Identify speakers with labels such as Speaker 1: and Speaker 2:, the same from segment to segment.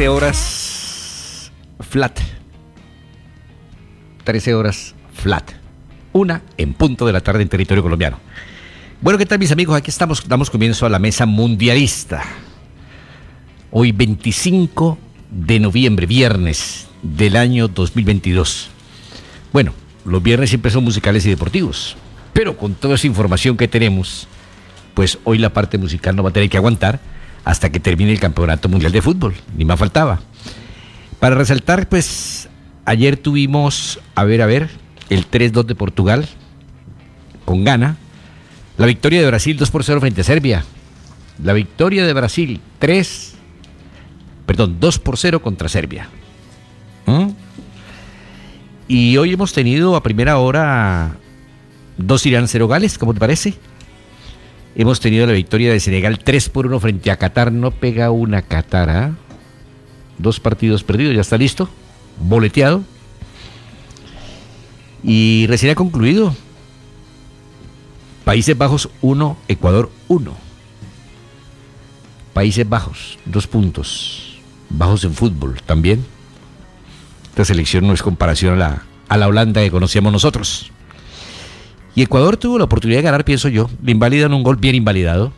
Speaker 1: bien, muy bien. 13 horas flat. 13 horas flat. Una en punto de la tarde en territorio colombiano. Bueno, ¿qué tal mis amigos? Aquí estamos, damos comienzo a la mesa mundialista. Hoy 25 de noviembre, viernes del año 2022. Bueno, los viernes siempre son musicales y deportivos, pero con toda esa información que tenemos, pues hoy la parte musical no va a tener que aguantar hasta que termine el Campeonato Mundial de Fútbol, ni más faltaba. Para resaltar, pues ayer tuvimos, a ver, a ver, el 3-2 de Portugal con gana, la victoria de Brasil 2 por 0 frente a Serbia, la victoria de Brasil 3, perdón, 2 por 0 contra Serbia. ¿Mm? Y hoy hemos tenido a primera hora dos Irán 0 Gales, ¿cómo te parece? Hemos tenido la victoria de Senegal 3 por 1 frente a Qatar. No pega una Qatar. ¿ah? Dos partidos perdidos, ya está listo. Boleteado. Y recién ha concluido. Países Bajos 1, Ecuador 1. Países Bajos, dos puntos. Bajos en fútbol también. Esta selección no es comparación a la, a la Holanda que conocíamos nosotros. Y Ecuador tuvo la oportunidad de ganar, pienso yo. Le invalidan un gol bien invalidado.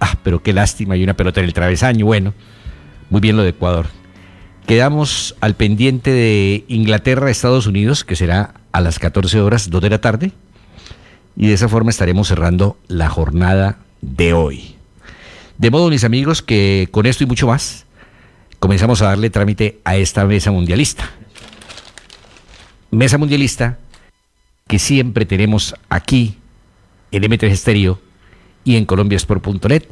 Speaker 1: Ah, pero qué lástima, hay una pelota en el travesaño. Bueno, muy bien lo de Ecuador. Quedamos al pendiente de Inglaterra, Estados Unidos, que será a las 14 horas, 2 de la tarde. Y de esa forma estaremos cerrando la jornada de hoy. De modo, mis amigos, que con esto y mucho más, comenzamos a darle trámite a esta mesa mundialista. Mesa mundialista que siempre tenemos aquí en M3 Estéreo y en colombiasport.net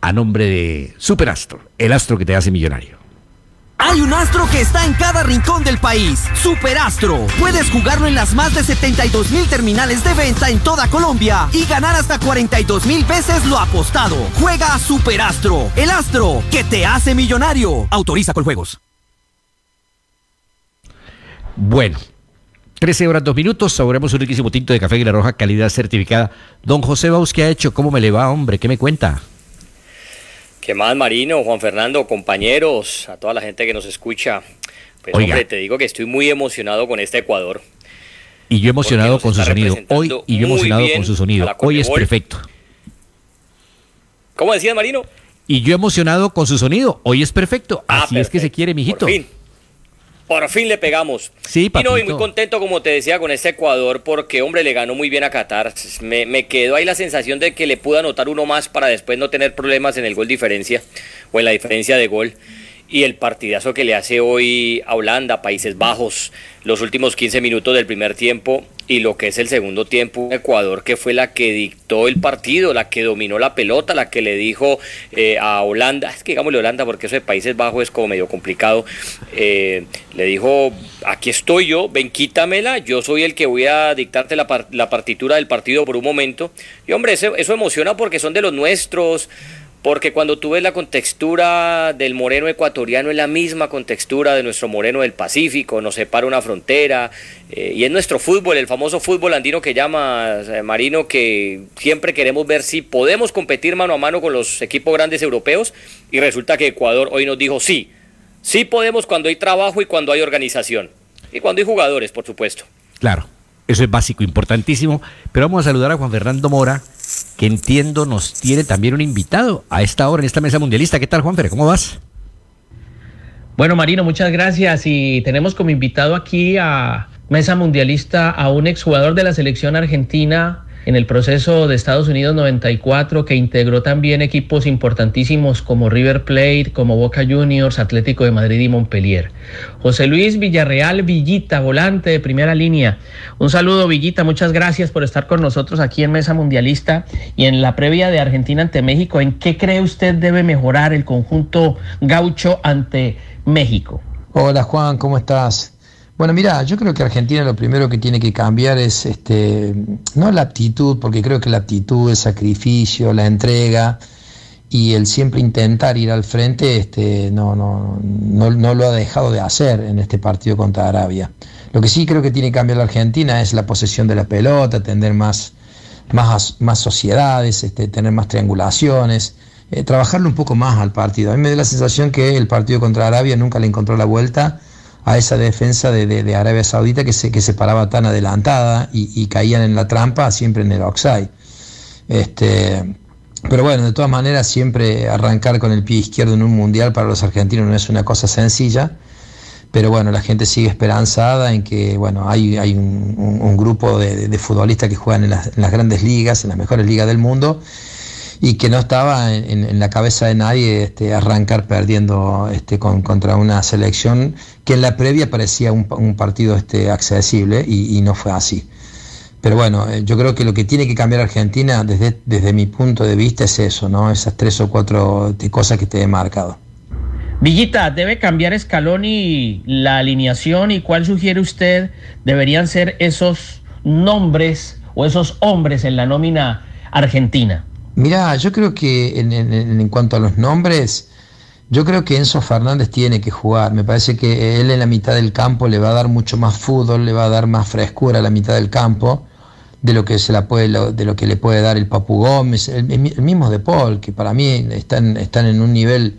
Speaker 1: a nombre de Superastro, el astro que te hace millonario.
Speaker 2: Hay un astro que está en cada rincón del país. Superastro. Puedes jugarlo en las más de 72 mil terminales de venta en toda Colombia y ganar hasta 42 mil veces lo apostado. Juega a Superastro. El astro que te hace millonario. Autoriza con juegos.
Speaker 1: Bueno, 13 horas 2 minutos, saboremos un riquísimo tinto de café y la Roja, calidad certificada. Don José Baus, ¿qué ha hecho? ¿Cómo me le va, hombre? ¿Qué me cuenta?
Speaker 3: ¿Qué más, Marino, Juan Fernando, compañeros, a toda la gente que nos escucha? Pues, hombre, te digo que estoy muy emocionado con este Ecuador.
Speaker 1: Y yo emocionado con su sonido. Hoy, y yo emocionado con su sonido. Hoy es perfecto.
Speaker 3: ¿Cómo decías, Marino?
Speaker 1: Y yo emocionado con su sonido. Hoy es perfecto. Ah, Así es que se quiere, mijito.
Speaker 3: Por fin. Por fin le pegamos.
Speaker 1: Sí, papito.
Speaker 3: Y, muy contento, como te decía, con este Ecuador, porque, hombre, le ganó muy bien a Qatar. Me, me, quedó ahí la sensación de que le pudo anotar uno más para después no tener problemas en el gol diferencia o en la diferencia de gol y el partidazo que le hace hoy a Holanda, Países Bajos, los últimos 15 minutos del primer tiempo y lo que es el segundo tiempo, Ecuador, que fue la que dictó el partido, la que dominó la pelota, la que le dijo eh, a Holanda, es que digámosle Holanda porque eso de Países Bajos es como medio complicado, eh, le dijo, aquí estoy yo, ven quítamela, yo soy el que voy a dictarte la, la partitura del partido por un momento. Y hombre, eso, eso emociona porque son de los nuestros, porque cuando tú ves la contextura del moreno ecuatoriano es la misma contextura de nuestro moreno del Pacífico, nos separa una frontera, eh, y es nuestro fútbol, el famoso fútbol andino que llama eh, Marino, que siempre queremos ver si podemos competir mano a mano con los equipos grandes europeos, y resulta que Ecuador hoy nos dijo sí, sí podemos cuando hay trabajo y cuando hay organización, y cuando hay jugadores, por supuesto.
Speaker 1: Claro, eso es básico, importantísimo, pero vamos a saludar a Juan Fernando Mora que entiendo nos tiene también un invitado a esta hora en esta mesa mundialista. ¿Qué tal, Juanfer? ¿Cómo vas?
Speaker 4: Bueno, Marino, muchas gracias. Y tenemos como invitado aquí a Mesa Mundialista a un exjugador de la selección argentina, en el proceso de Estados Unidos 94, que integró también equipos importantísimos como River Plate, como Boca Juniors, Atlético de Madrid y Montpellier. José Luis Villarreal Villita, volante de primera línea. Un saludo, Villita, muchas gracias por estar con nosotros aquí en Mesa Mundialista y en la previa de Argentina ante México. ¿En qué cree usted debe mejorar el conjunto gaucho ante México?
Speaker 5: Hola Juan, ¿cómo estás? Bueno, mira, yo creo que Argentina lo primero que tiene que cambiar es este, no la actitud, porque creo que la actitud, el sacrificio, la entrega y el siempre intentar ir al frente este, no, no, no, lo ha dejado de hacer en este partido contra Arabia. Lo que sí creo que tiene que cambiar la Argentina es la posesión de la pelota, tener más, más, más sociedades, este, tener más triangulaciones eh, trabajarle un poco más al partido. A mí me da la sensación que el partido contra Arabia nunca le encontró la vuelta a esa defensa de, Arabia Saudita que se, que se paraba tan adelantada y, caían en la trampa siempre en el offside. Este, pero bueno, de todas maneras, siempre arrancar con el pie izquierdo en un mundial para los argentinos no es una cosa sencilla. Pero bueno, la gente sigue esperanzada en que bueno, hay, hay un, grupo de, futbolistas que juegan en las, grandes ligas, en las mejores ligas del mundo, y que no estaba en, la cabeza de nadie este, arrancar perdiendo este, contra una selección que en la previa parecía un, partido este, accesible y, no fue así. Pero bueno, eh, yo creo que lo que tiene que cambiar Argentina desde, desde mi punto de vista es eso, ¿no? Esas tres o cuatro cosas que te he marcado.
Speaker 4: Villita, ¿debe cambiar Scaloni la alineación y cuál sugiere usted deberían ser esos nombres o esos hombres en la nómina argentina?
Speaker 5: Mira, yo creo que en, cuanto a los nombres, yo creo que Enzo Fernández tiene que jugar. Me parece que él en la mitad del campo le va a dar mucho más fútbol, le va a dar más frescura a la mitad del campo de lo que se la puede, de lo que le puede dar el Papu Gómez, el, mismo De Paul, que para mí están, están en un nivel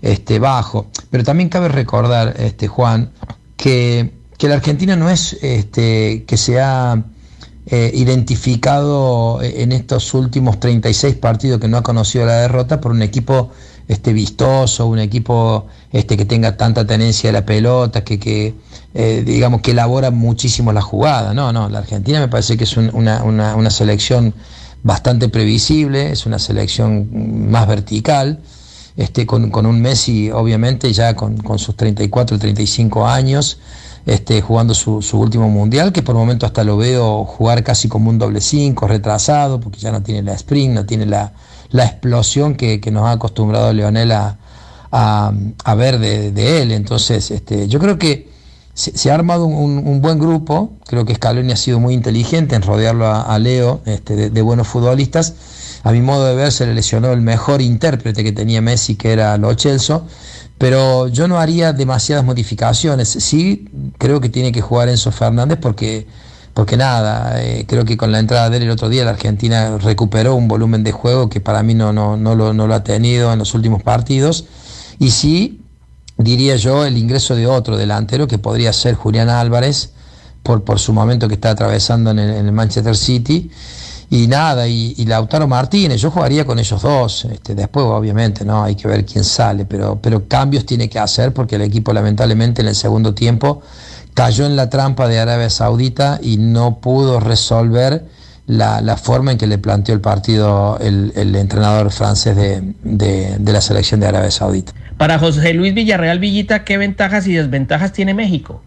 Speaker 5: este, bajo. Pero también cabe recordar, este, Juan, que, la Argentina no es este, que se ha eh, identificado en estos últimos 36 partidos que no ha conocido la derrota por un equipo este, vistoso, un equipo este, que tenga tanta tenencia de la pelota, que, que eh, digamos que elabora muchísimo la jugada. No, no, la Argentina me parece que es una, una selección bastante previsible, es una selección más vertical este, con, un Messi, obviamente, ya con, sus 34, 35 años, este, jugando su, último mundial, que por el momento hasta lo veo jugar casi como un doble 5, retrasado, porque ya no tiene la sprint, no tiene la, explosión que, nos ha acostumbrado Leonel a, a, ver de, él. Entonces, este, yo creo que se, ha armado un, buen grupo, creo que Scaloni ha sido muy inteligente en rodearlo a, Leo este, de buenos futbolistas. A mi modo de ver se le lesionó el mejor intérprete que tenía Messi, que era Lo Celso, pero yo no haría demasiadas modificaciones. Sí, creo que tiene que jugar Enzo Fernández porque, porque nada, eh, creo que con la entrada de él el otro día la Argentina recuperó un volumen de juego que para mí no, no, no, lo, no lo ha tenido en los últimos partidos. Y sí, diría yo, el ingreso de otro delantero que podría ser Julián Álvarez, por, por su momento que está atravesando en el Manchester City y nada, y, Lautaro Martínez, yo jugaría con ellos dos, este, después obviamente no hay que ver quién sale, pero, pero cambios tiene que hacer porque el equipo lamentablemente en el segundo tiempo cayó en la trampa de Arabia Saudita y no pudo resolver la, forma en que le planteó el partido el, entrenador francés de, de, la selección de Arabia Saudita.
Speaker 4: Para José Luis Villarreal Villita, ¿qué ventajas y desventajas tiene México?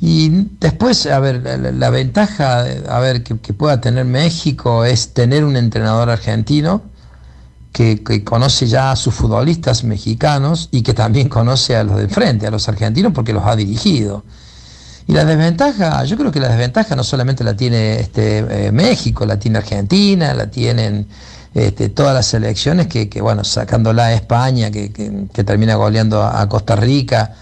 Speaker 5: Y después, a ver, la, ventaja a ver, que, pueda tener México es tener un entrenador argentino que, conoce ya a sus futbolistas mexicanos y que también conoce a los de frente, a los argentinos, porque los ha dirigido. Y la desventaja, yo creo que la desventaja no solamente la tiene este, eh, México, la tiene Argentina, la tienen este, todas las selecciones que, bueno, sacándola a España, que, termina goleando a Costa Rica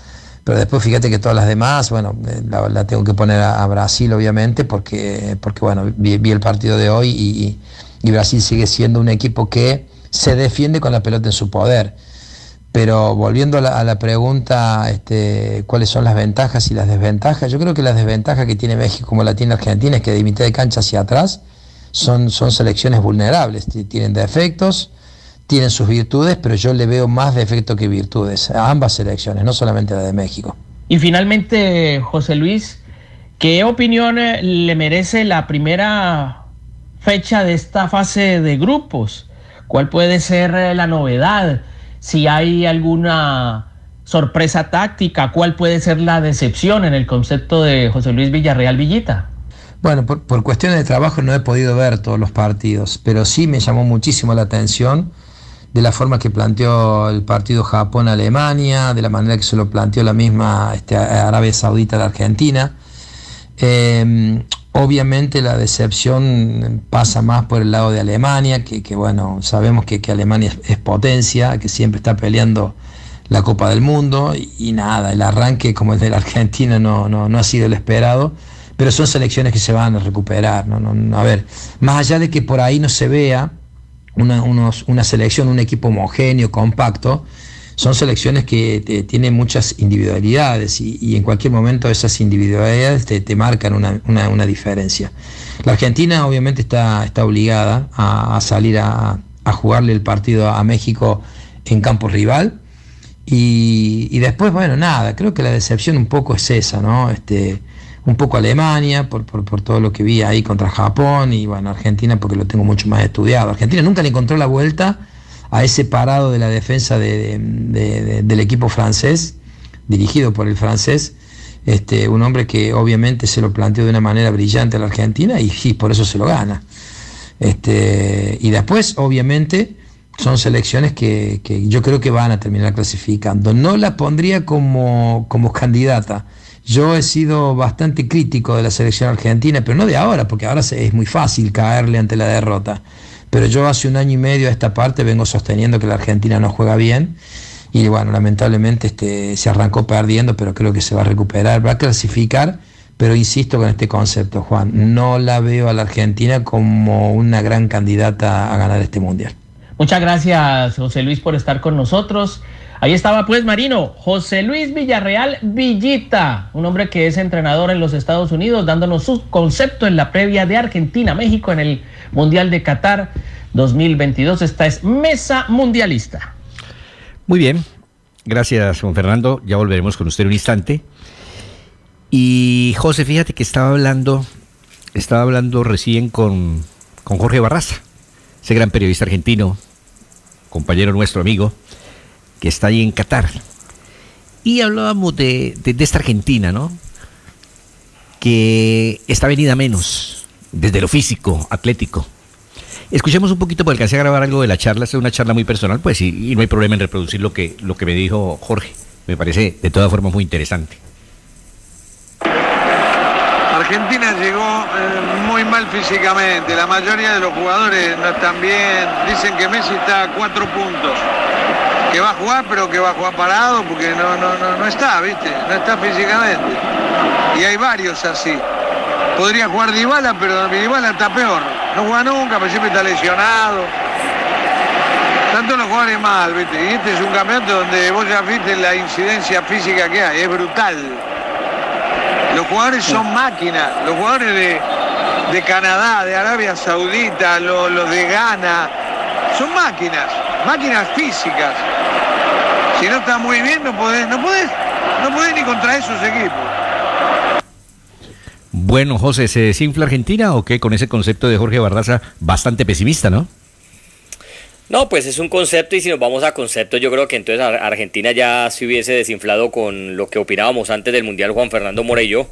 Speaker 5: pero después fíjate que todas las demás, bueno, eh, la, tengo que poner a, Brasil obviamente porque, porque bueno, vi, el partido de hoy y, Brasil sigue siendo un equipo que se defiende con la pelota en su poder. Pero volviendo a la, pregunta, este, ¿cuáles son las ventajas y las desventajas? Yo creo que las desventajas que tiene México como la tiene Argentina es que de de cancha hacia atrás son, son selecciones vulnerables, tienen defectos, tienen sus virtudes, pero yo le veo más defectos que virtudes a ambas selecciones, no solamente a la de México.
Speaker 4: Y finalmente, José Luis, ¿qué opinión eh, le merece la primera fecha de esta fase de grupos? ¿Cuál puede ser eh, la novedad? Si hay alguna sorpresa táctica, ¿cuál puede ser la decepción en el concepto de José Luis Villarreal Villita?
Speaker 5: Bueno, por, por cuestiones de trabajo no he podido ver todos los partidos, pero sí me llamó muchísimo la atención de la forma que planteó el partido Japón-Alemania, de la manera que se lo planteó la misma este, Arabia Saudita a Argentina. Em, obviamente la decepción pasa más por el lado de Alemania, que, bueno, sabemos que, Alemania es, potencia, que siempre está peleando la Copa del Mundo y, nada, el arranque como el de la Argentina no, no, ha sido el esperado, pero son selecciones que se van a recuperar. a ver, más allá de que por ahí no se vea, una, una selección, un equipo homogéneo, compacto, son selecciones que tienen muchas individualidades y, en cualquier momento esas individualidades te, marcan una, diferencia. La Argentina obviamente está, está obligada a, salir a, jugarle el partido a México en campo rival y, después, bueno, nada, creo que la decepción un poco es esa, ¿no? Este, un poco Alemania por, por, todo lo que vi ahí contra Japón y bueno, Argentina porque lo tengo mucho más estudiado. Argentina nunca le encontró la vuelta a ese parado de la defensa del equipo francés, dirigido por el francés, este, un hombre que obviamente se lo planteó de una manera brillante a la Argentina y, por eso se lo gana. Este, y después, obviamente, son selecciones que, yo creo que van a terminar clasificando. No la pondría como, como candidata. Yo he sido bastante crítico de la selección argentina, pero no de ahora, porque ahora es muy fácil caerle ante la derrota pero yo hace un año y medio a esta parte vengo sosteniendo que la Argentina no juega bien y bueno, lamentablemente este, se arrancó perdiendo, pero creo que se va a recuperar, va a clasificar, pero insisto con este concepto, Juan, no la veo a la Argentina como una gran candidata a ganar este mundial.
Speaker 4: Muchas gracias, José Luis, por estar con nosotros. Ahí estaba pues Marino, José Luis Villarreal Villita, un hombre que es entrenador en los Estados Unidos, dándonos su concepto en la previa de Argentina, México en el Mundial de Qatar 2022. Esta es Mesa Mundialista.
Speaker 1: Muy bien, gracias Juan Fernando. Ya volveremos con usted un instante. Y José, fíjate que estaba hablando, estaba hablando recién con, con Jorge Barraza, ese gran periodista argentino, compañero nuestro amigo, que está ahí en Qatar. Y hablábamos de, de esta Argentina, ¿no? Que está venida menos, desde lo físico, atlético. Escuchemos un poquito, porque alcancé a grabar algo de la charla, es una charla muy personal, pues, y, y, no hay problema en reproducir lo que, lo que me dijo Jorge. Me parece de todas formas muy interesante.
Speaker 6: Argentina llegó eh, muy mal físicamente, la mayoría de los jugadores no están bien, dicen que Messi está a cuatro puntos, que va a jugar pero que va a jugar parado porque no, no, no, no está, ¿viste? No está físicamente. Y hay varios así. Podría jugar Dybala, pero Dybala está peor. No juega nunca, pero siempre está lesionado. Tanto los jugadores mal, ¿viste? Y este es un campeonato donde vos ya viste la incidencia física que hay, es brutal. Los jugadores son máquinas, los jugadores de, Canadá, de Arabia Saudita, los, de Ghana, son máquinas, máquinas físicas. Si no estás muy bien, no podés, no podés, no podés ni contra esos equipos.
Speaker 1: Bueno, José, ¿se desinfla Argentina o qué con ese concepto de Jorge Barraza bastante pesimista, no?
Speaker 3: No, pues es un concepto y si nos vamos a concepto, yo creo que entonces Argentina ya se hubiese desinflado con lo que opinábamos antes del Mundial Juan Fernando Morello,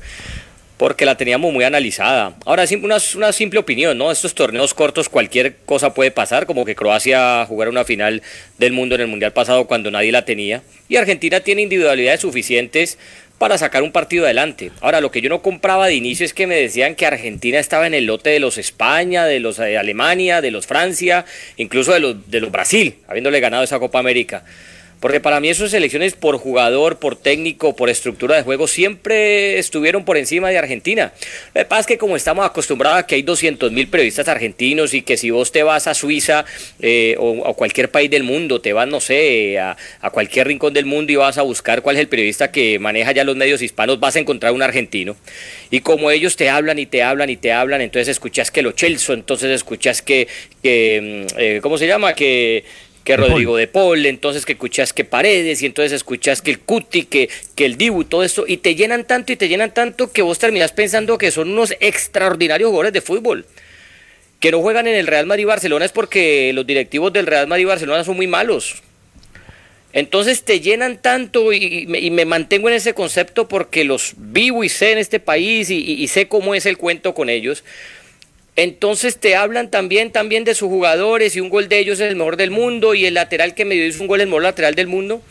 Speaker 3: porque la teníamos muy analizada. Ahora, una, una simple opinión, ¿no? Estos torneos cortos, cualquier cosa puede pasar, como que Croacia jugara una final del mundo en el Mundial pasado cuando nadie la tenía, y Argentina tiene individualidades suficientes para sacar un partido adelante. Ahora, lo que yo no compraba de inicio es que me decían que Argentina estaba en el lote de los España, de los de Alemania, de los Francia, incluso de los, de los Brasil, habiéndole ganado esa Copa América. Porque para mí esas selecciones por jugador, por técnico, por estructura de juego, siempre estuvieron por encima de Argentina. Lo que pasa es que como estamos acostumbrados a que hay 200 mil periodistas argentinos y que si vos te vas a Suiza eh, o a cualquier país del mundo, te vas, no sé, a, a, cualquier rincón del mundo y vas a buscar cuál es el periodista que maneja ya los medios hispanos, vas a encontrar un argentino. Y como ellos te hablan y te hablan y te hablan, entonces escuchas que lo Chelso, entonces escuchas que, que mm, eh, ¿cómo se llama? Que que Rodrigo de Paul, entonces que escuchas que Paredes, y entonces escuchas que el Cuti, que, que el Dibu, todo esto, y te llenan tanto y te llenan tanto que vos terminas pensando que son unos extraordinarios jugadores de fútbol. Que no juegan en el Real Madrid Barcelona es porque los directivos del Real Madrid Barcelona son muy malos. Entonces te llenan tanto y, me, mantengo en ese concepto porque los vivo y sé en este país y, y sé cómo es el cuento con ellos entonces te hablan también, también de sus jugadores y un gol de ellos es el mejor del mundo y el lateral que me dio es un gol el mejor lateral del mundo.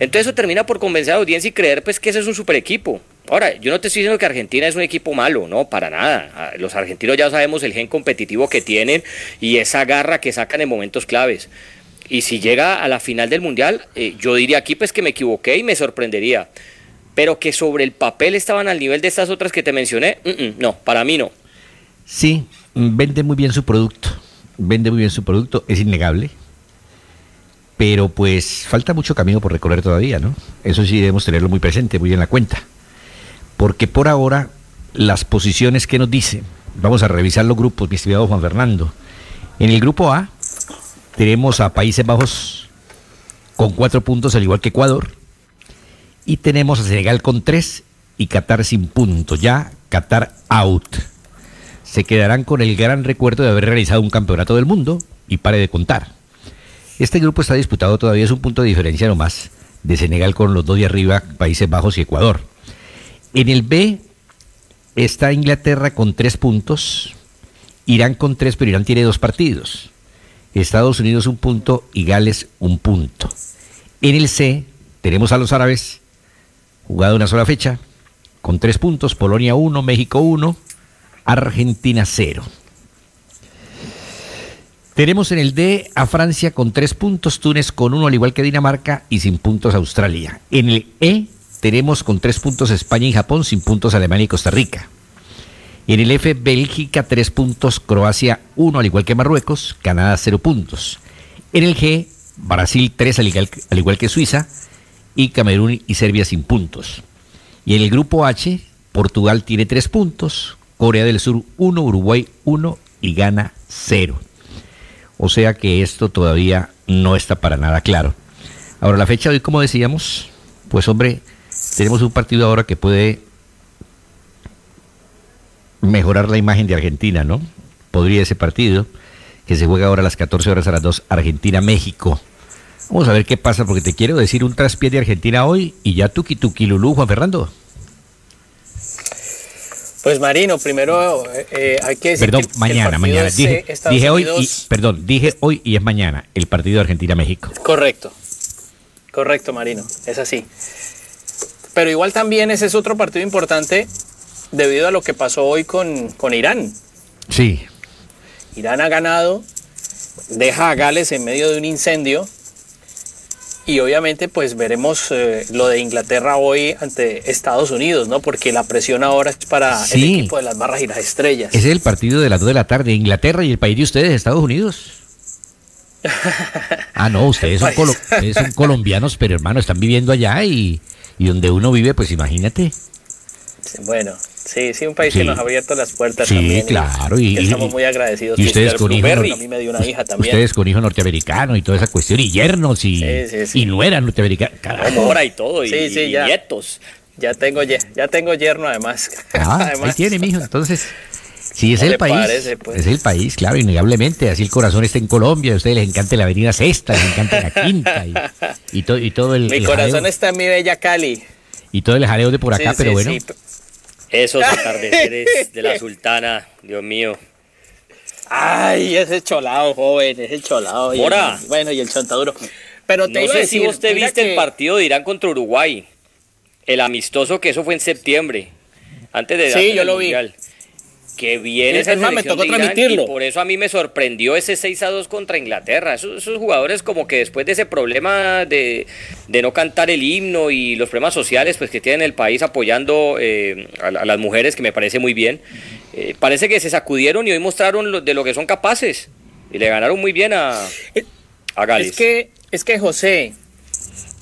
Speaker 3: Entonces eso termina por convencer a la audiencia y creer pues que ese es un super equipo. Ahora, yo no te estoy diciendo que Argentina es un equipo malo, no, para nada. Ah, los argentinos ya sabemos el gen competitivo que tienen y esa garra que sacan en momentos claves. Y si llega a la final del Mundial, eh, yo diría aquí pues que me equivoqué y me sorprendería. Pero que sobre el papel estaban al nivel de estas otras que te mencioné, no, para mí no.
Speaker 1: Sí, vende muy bien su producto. vende muy bien su producto, es innegable. Pero pues falta mucho camino por recorrer todavía, ¿no? Eso sí debemos tenerlo muy presente, muy en la cuenta. Porque por ahora las posiciones que nos dicen, vamos a revisar los grupos, mi estimado Juan Fernando. En el grupo A tenemos a Países Bajos con cuatro puntos, al igual que Ecuador. Y tenemos a Senegal con tres y Qatar sin puntos. Ya Qatar out. Se quedarán con el gran recuerdo de haber realizado un campeonato del mundo y pare de contar. Este grupo está disputado todavía, es un punto de diferencia nomás de Senegal con los dos de arriba, Países Bajos y Ecuador. En el B está Inglaterra con tres puntos, Irán con tres, pero Irán tiene dos partidos. Estados Unidos un punto y Gales un punto. En el C tenemos a los árabes, jugado una sola fecha, con tres puntos, Polonia uno, México uno, Argentina cero. Tenemos en el D a Francia con tres puntos, Túnez con uno, al igual que Dinamarca, y sin puntos Australia. En el E tenemos con tres puntos España y Japón, sin puntos Alemania y Costa Rica. En el F, Bélgica, tres puntos, Croacia, uno, al igual que Marruecos, Canadá, cero puntos. En el G, Brasil, tres, al igual, al igual que Suiza, y Camerún y Serbia sin puntos. Y en el grupo H, Portugal tiene tres puntos, Corea del Sur uno, Uruguay uno y Ghana cero. O sea que esto todavía no está para nada claro. Ahora, la fecha de hoy, como decíamos, pues hombre, tenemos un partido ahora que puede mejorar la imagen de Argentina, ¿no? Podría ese partido, que se juega ahora a las 14 horas a las 2, Argentina-México. Vamos a ver qué pasa, porque te quiero decir un traspié de Argentina hoy y ya tuki tuki lulú, Juan Fernando.
Speaker 7: Pues Marino, primero eh, hay que decir
Speaker 1: Perdón, mañana, mañana. Dije, dije hoy y, perdón, dije hoy y es mañana el partido de Argentina-México.
Speaker 7: Correcto, correcto Marino, es así. Pero igual también ese es otro partido importante debido a lo que pasó hoy con, con Irán.
Speaker 1: Sí.
Speaker 7: Irán ha ganado, deja a Gales en medio de un incendio y obviamente pues veremos eh, lo de Inglaterra hoy ante Estados Unidos, ¿no? Porque la presión ahora es para el equipo de las barras y las estrellas.
Speaker 1: Ese es el partido de las 2 de la tarde, Inglaterra y el país de ustedes, Estados Unidos. ah, no, ustedes son, son, colombianos, pero hermano, están viviendo allá y, y donde uno vive, pues imagínate.
Speaker 7: Bueno, Sí, sí, un país que nos ha abierto las puertas
Speaker 1: sí,
Speaker 7: también.
Speaker 1: claro.
Speaker 7: Y, estamos muy agradecidos.
Speaker 1: Y ustedes con hijo,
Speaker 7: a mí me dio una hija también.
Speaker 1: Ustedes con hijo norteamericano y toda esa cuestión, y yernos y, y nueras norteamericanas.
Speaker 3: Ahora y todo, y, nietos.
Speaker 7: Ya tengo, ya tengo yerno además.
Speaker 1: Ah,
Speaker 7: además.
Speaker 1: ahí tiene, mijo. Entonces, sí, es el país. pues? Es el país, claro, innegablemente. Así el corazón está en Colombia. A ustedes les encanta la avenida Sexta, les encanta la Quinta y, y, y todo el.
Speaker 7: Mi corazón está en mi bella Cali.
Speaker 1: Y todo el jaleo de por acá, pero bueno.
Speaker 3: Esos atardeceres de la sultana, Dios mío.
Speaker 7: Ay, ese cholado, joven, ese cholado.
Speaker 3: Mora.
Speaker 7: bueno, y el chontaduro. Pero te
Speaker 3: no sé si usted viste el partido de Irán contra Uruguay. El amistoso que eso fue en septiembre. Antes de
Speaker 7: Sí, yo lo mundial. vi.
Speaker 3: Que bien es
Speaker 7: más, me tocó transmitirlo.
Speaker 3: Y por eso a mí me sorprendió ese 6 a 2 contra Inglaterra. Esos, jugadores como que después de ese problema de, no cantar el himno y los problemas sociales pues que tiene el país apoyando eh, a, las mujeres, que me parece muy bien, eh, parece que se sacudieron y hoy mostraron de lo que son capaces. Y le ganaron muy bien a, a Gales.
Speaker 7: Es que, es que José,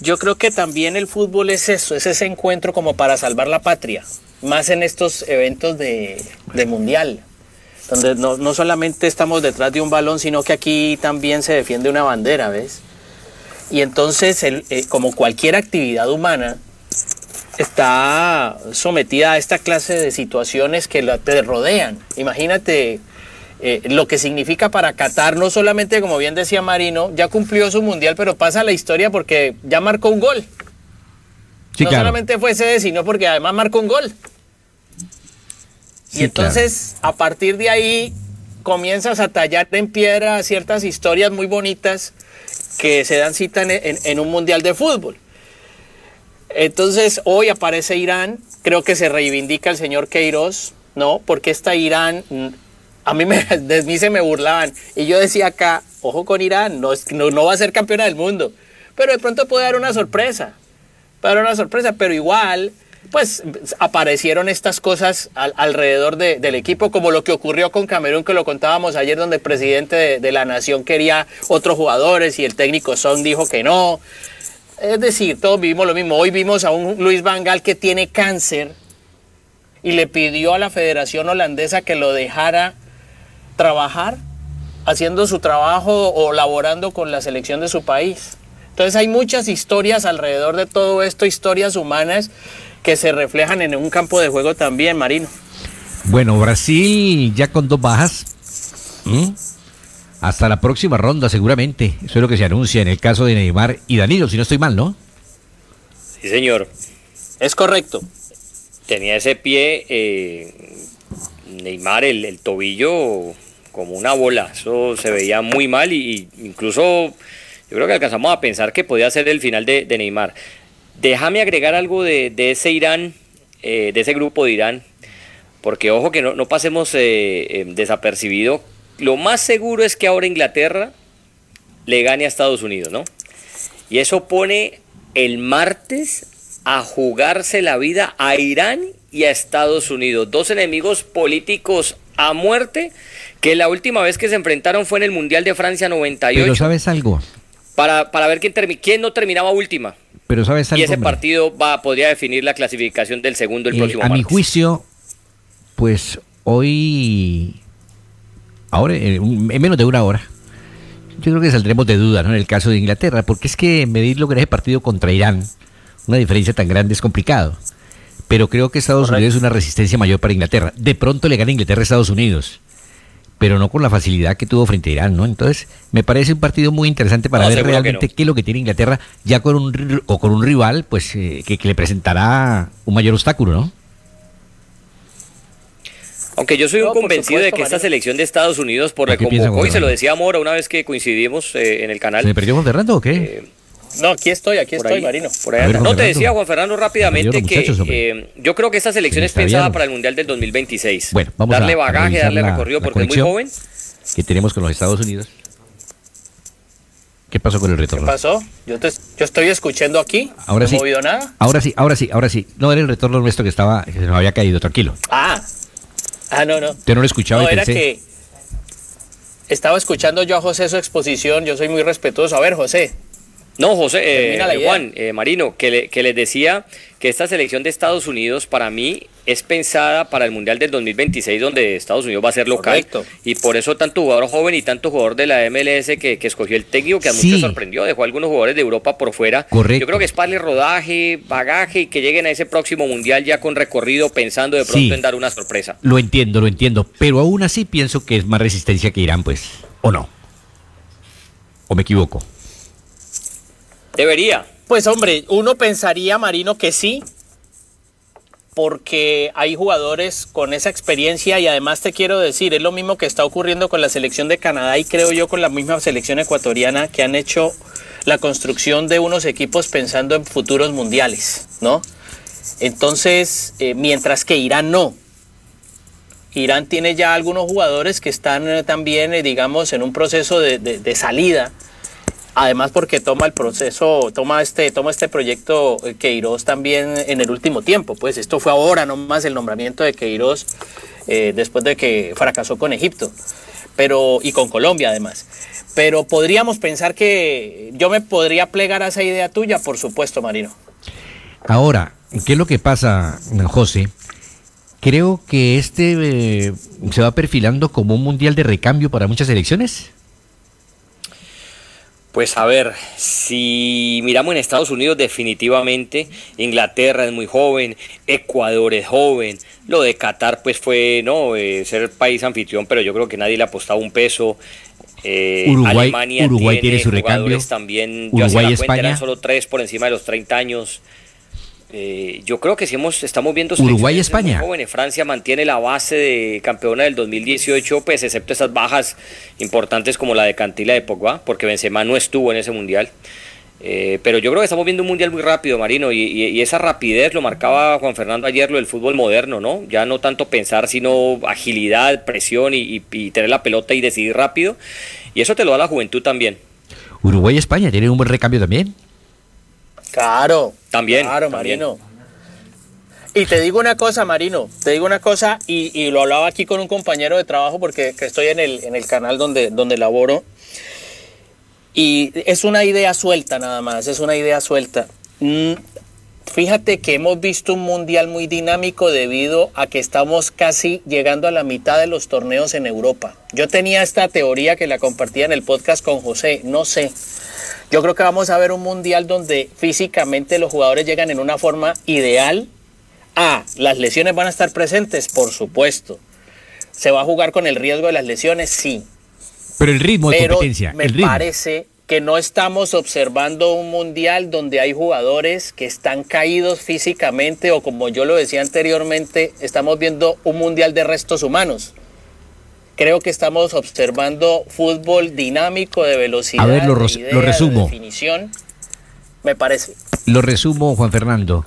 Speaker 7: yo creo que también el fútbol es eso, es ese encuentro como para salvar la patria más en estos eventos de, mundial, donde no, solamente estamos detrás de un balón, sino que aquí también se defiende una bandera, ¿ves? Y entonces, el, eh, como cualquier actividad humana, está sometida a esta clase de situaciones que la, te rodean. Imagínate eh, lo que significa para Qatar, no solamente, como bien decía Marino, ya cumplió su mundial, pero pasa la historia porque ya marcó un gol no solamente fue ese, sino porque además marcó un gol. y entonces, a partir de ahí, comienzas a tallar en piedra ciertas historias muy bonitas que se dan cita en, un mundial de fútbol. Entonces, hoy aparece Irán, creo que se reivindica el señor Queiroz, ¿no? Porque esta Irán, a mí, me, de mí se me burlaban. Y yo decía acá, ojo con Irán, no, no, no va a ser campeona del mundo. Pero de pronto puede dar una sorpresa para una sorpresa, pero igual pues aparecieron estas cosas alrededor del equipo, como lo que ocurrió con Camerún, que lo contábamos ayer, donde el presidente de, la nación quería otros jugadores y el técnico Son dijo que no. Es decir, todos vivimos lo mismo. Hoy vimos a un Luis Vangal que tiene cáncer y le pidió a la Federación Holandesa que lo dejara trabajar haciendo su trabajo o laborando con la selección de su país. Entonces hay muchas historias alrededor de todo esto, historias humanas que se reflejan en un campo de juego también, Marino.
Speaker 1: Bueno, Brasil ya con dos bajas. Hasta la próxima ronda, seguramente. Eso es lo que se anuncia en el caso de Neymar y Danilo, si no estoy mal, ¿no?
Speaker 3: Sí, señor.
Speaker 7: Es correcto.
Speaker 3: Tenía ese pie, eh, Neymar, el, tobillo como una bola. Eso se veía muy mal y, incluso yo creo que alcanzamos a pensar que podía ser el final de Neymar. Déjame agregar algo de, ese Irán, eh, de ese grupo de Irán, porque ojo que no, pasemos eh, em, desapercibido. Lo más seguro es que ahora Inglaterra le gane a Estados Unidos, ¿no? Y eso pone el martes a jugarse la vida a Irán y a Estados Unidos. Dos enemigos políticos a muerte que la última vez que se enfrentaron fue en el Mundial de Francia 98.
Speaker 1: Pero sabes algo.
Speaker 3: Para, para ver quién, quién no terminaba última.
Speaker 1: Pero sabes algo,
Speaker 3: Y ese partido va, podría definir la clasificación del segundo el eh, próximo
Speaker 1: A mi juicio, pues hoy, ahora, en menos de una hora, yo creo que saldremos de duda ¿no? en el caso de Inglaterra, porque es que medir lo que ese partido contra Irán, una diferencia tan grande es complicado. Pero creo que Estados Unidos es una resistencia mayor para Inglaterra. De pronto le gana Inglaterra a Estados Unidos pero no con la facilidad que tuvo frente a Irán, ¿no? Entonces, me parece un partido muy interesante para ver realmente qué es lo que tiene Inglaterra ya con un o con un rival, pues eh, que, le presentará un mayor obstáculo, ¿no?
Speaker 3: Aunque yo soy un convencido de que esta selección de Estados Unidos por reconvocó, y se lo decía Mora una vez que coincidimos eh, en el canal.
Speaker 1: ¿Se perdió Fernando o qué? Eh,
Speaker 7: no, aquí estoy, aquí estoy, Marino.
Speaker 3: no, te decía, Juan Fernando, rápidamente que eh, yo creo que esta selección es pensada para el Mundial del 2026.
Speaker 1: Bueno, vamos
Speaker 3: darle bagaje, darle recorrido, porque es muy joven.
Speaker 1: Que tenemos con los Estados Unidos. ¿Qué pasó con el retorno?
Speaker 7: ¿Qué pasó? Yo, te, yo estoy escuchando aquí.
Speaker 1: Ahora
Speaker 7: no
Speaker 1: sí.
Speaker 7: he movido nada.
Speaker 1: Ahora sí, ahora sí, ahora sí. No era el retorno nuestro que estaba, que se nos había caído, tranquilo.
Speaker 7: Ah. Ah, no, no.
Speaker 1: Yo no lo escuchaba
Speaker 7: no,
Speaker 1: y
Speaker 7: era que estaba escuchando yo a José su exposición. Yo soy muy respetuoso. A ver, José,
Speaker 3: no, José, eh, Juan, eh, Marino, que, que les decía que esta selección de Estados Unidos para mí es pensada para el Mundial del 2026 donde Estados Unidos va a ser local. Y por eso tanto jugador joven y tanto jugador de la MLS que, escogió el técnico que a muchos sorprendió, dejó a algunos jugadores de Europa por fuera.
Speaker 1: Correcto.
Speaker 3: Yo creo que es para el rodaje, bagaje y que lleguen a ese próximo Mundial ya con recorrido pensando de pronto en dar una sorpresa.
Speaker 1: Lo entiendo, lo entiendo, pero aún así pienso que es más resistencia que Irán, pues, ¿o no? ¿O me equivoco?
Speaker 3: Debería.
Speaker 7: Pues hombre, uno pensaría, Marino, que sí, porque hay jugadores con esa experiencia y además te quiero decir, es lo mismo que está ocurriendo con la selección de Canadá y creo yo con la misma selección ecuatoriana que han hecho la construcción de unos equipos pensando en futuros mundiales, ¿no? Entonces, eh, mientras que Irán no. Irán tiene ya algunos jugadores que están eh, también, eh, digamos, en un proceso de, de salida Además porque toma el proceso, toma este, toma este proyecto eh, Queiroz también en el último tiempo. Pues esto fue ahora nomás el nombramiento de Queiroz eh, después de que fracasó con Egipto. Pero, y con Colombia además. Pero podríamos pensar que yo me podría plegar a esa idea tuya, por supuesto, Marino.
Speaker 1: Ahora, ¿qué es lo que pasa, José? Creo que este eh, se va perfilando como un mundial de recambio para muchas elecciones.
Speaker 3: Pues a ver, si miramos en Estados Unidos definitivamente, Inglaterra es muy joven, Ecuador es joven, lo de Qatar pues fue no eh, ser país anfitrión, pero yo creo que nadie le apostaba un peso.
Speaker 1: Eh, Uruguay, Alemania Uruguay tiene, su recambio.
Speaker 3: También,
Speaker 1: Uruguay, España.
Speaker 3: solo tres por encima de los 30 años. Eh, yo creo que si hemos, estamos viendo
Speaker 1: Uruguay España.
Speaker 3: Jóvenes. Francia mantiene la base de campeona del 2018, pues excepto esas bajas importantes como la de Cantila de Pogba, porque Benzema no estuvo en ese mundial. Eh, pero yo creo que estamos viendo un mundial muy rápido, Marino, y, esa rapidez lo marcaba Juan Fernando ayer, lo del fútbol moderno, ¿no? Ya no tanto pensar, sino agilidad, presión y, y tener la pelota y decidir rápido. Y eso te lo da la juventud también.
Speaker 1: Uruguay España tiene un buen recambio también.
Speaker 7: Claro.
Speaker 3: También.
Speaker 7: Claro,
Speaker 3: Marino.
Speaker 7: Y te digo una cosa, Marino, te digo una cosa, y, lo hablaba aquí con un compañero de trabajo porque estoy en el, en el canal donde, donde laboro. Y es una idea suelta nada más, es una idea suelta. Fíjate que hemos visto un mundial muy dinámico debido a que estamos casi llegando a la mitad de los torneos en Europa. Yo tenía esta teoría que la compartía en el podcast con José, no sé. Yo creo que vamos a ver un mundial donde físicamente los jugadores llegan en una forma ideal Ah, ¿las lesiones van a estar presentes? Por supuesto. ¿Se va a jugar con el riesgo de las lesiones? Sí.
Speaker 1: Pero el ritmo de competencia.
Speaker 7: Me parece que no estamos observando un mundial donde hay jugadores que están caídos físicamente o como yo lo decía anteriormente, estamos viendo un mundial de restos humanos. Creo que estamos observando fútbol dinámico de velocidad,
Speaker 1: A ver, lo, lo resumo.
Speaker 7: De definición. Me parece.
Speaker 1: Lo resumo, Juan Fernando.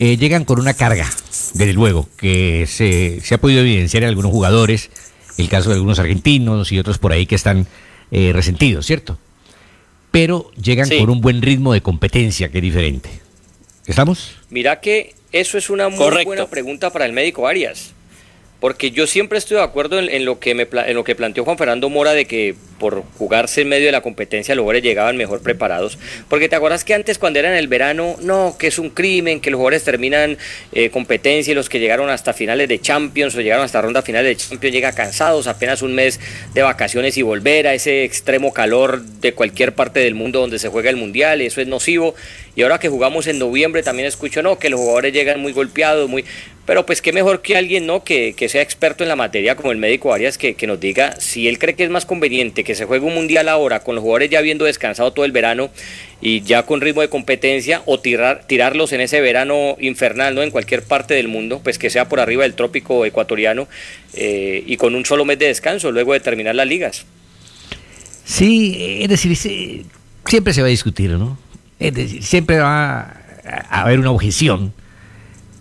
Speaker 1: Eh, llegan con una carga, desde luego, que se, ha podido evidenciar en algunos jugadores, el caso de algunos argentinos y otros por ahí que están eh, resentidos, ¿cierto? Pero llegan con un buen ritmo de competencia, que es diferente. ¿Estamos?
Speaker 3: Mira que eso es una muy buena pregunta para el médico Arias. Porque yo siempre estoy de acuerdo en, lo que me, en lo que planteó Juan Fernando Mora de que por jugarse en medio de la competencia los jugadores llegaban mejor preparados. Porque te acuerdas que antes cuando era en el verano, no, que es un crimen, que los jugadores terminan eh, competencia y los que llegaron hasta finales de Champions o llegaron hasta ronda final de Champions llegan cansados, apenas un mes de vacaciones y volver a ese extremo calor de cualquier parte del mundo donde se juega el Mundial, eso es nocivo. Y ahora que jugamos en noviembre también escucho, no, que los jugadores llegan muy golpeados, muy... Pero pues qué mejor que alguien, ¿no? Que, que sea experto en la materia como el médico Arias, que, que, nos diga si él cree que es más conveniente que se juegue un mundial ahora con los jugadores ya habiendo descansado todo el verano y ya con ritmo de competencia o tirar, tirarlos en ese verano infernal, ¿no? En cualquier parte del mundo, pues que sea por arriba del trópico ecuatoriano eh, y con un solo mes de descanso luego de terminar las ligas.
Speaker 1: Sí, es decir, siempre se va a discutir, ¿no? Es decir, siempre va a haber una objeción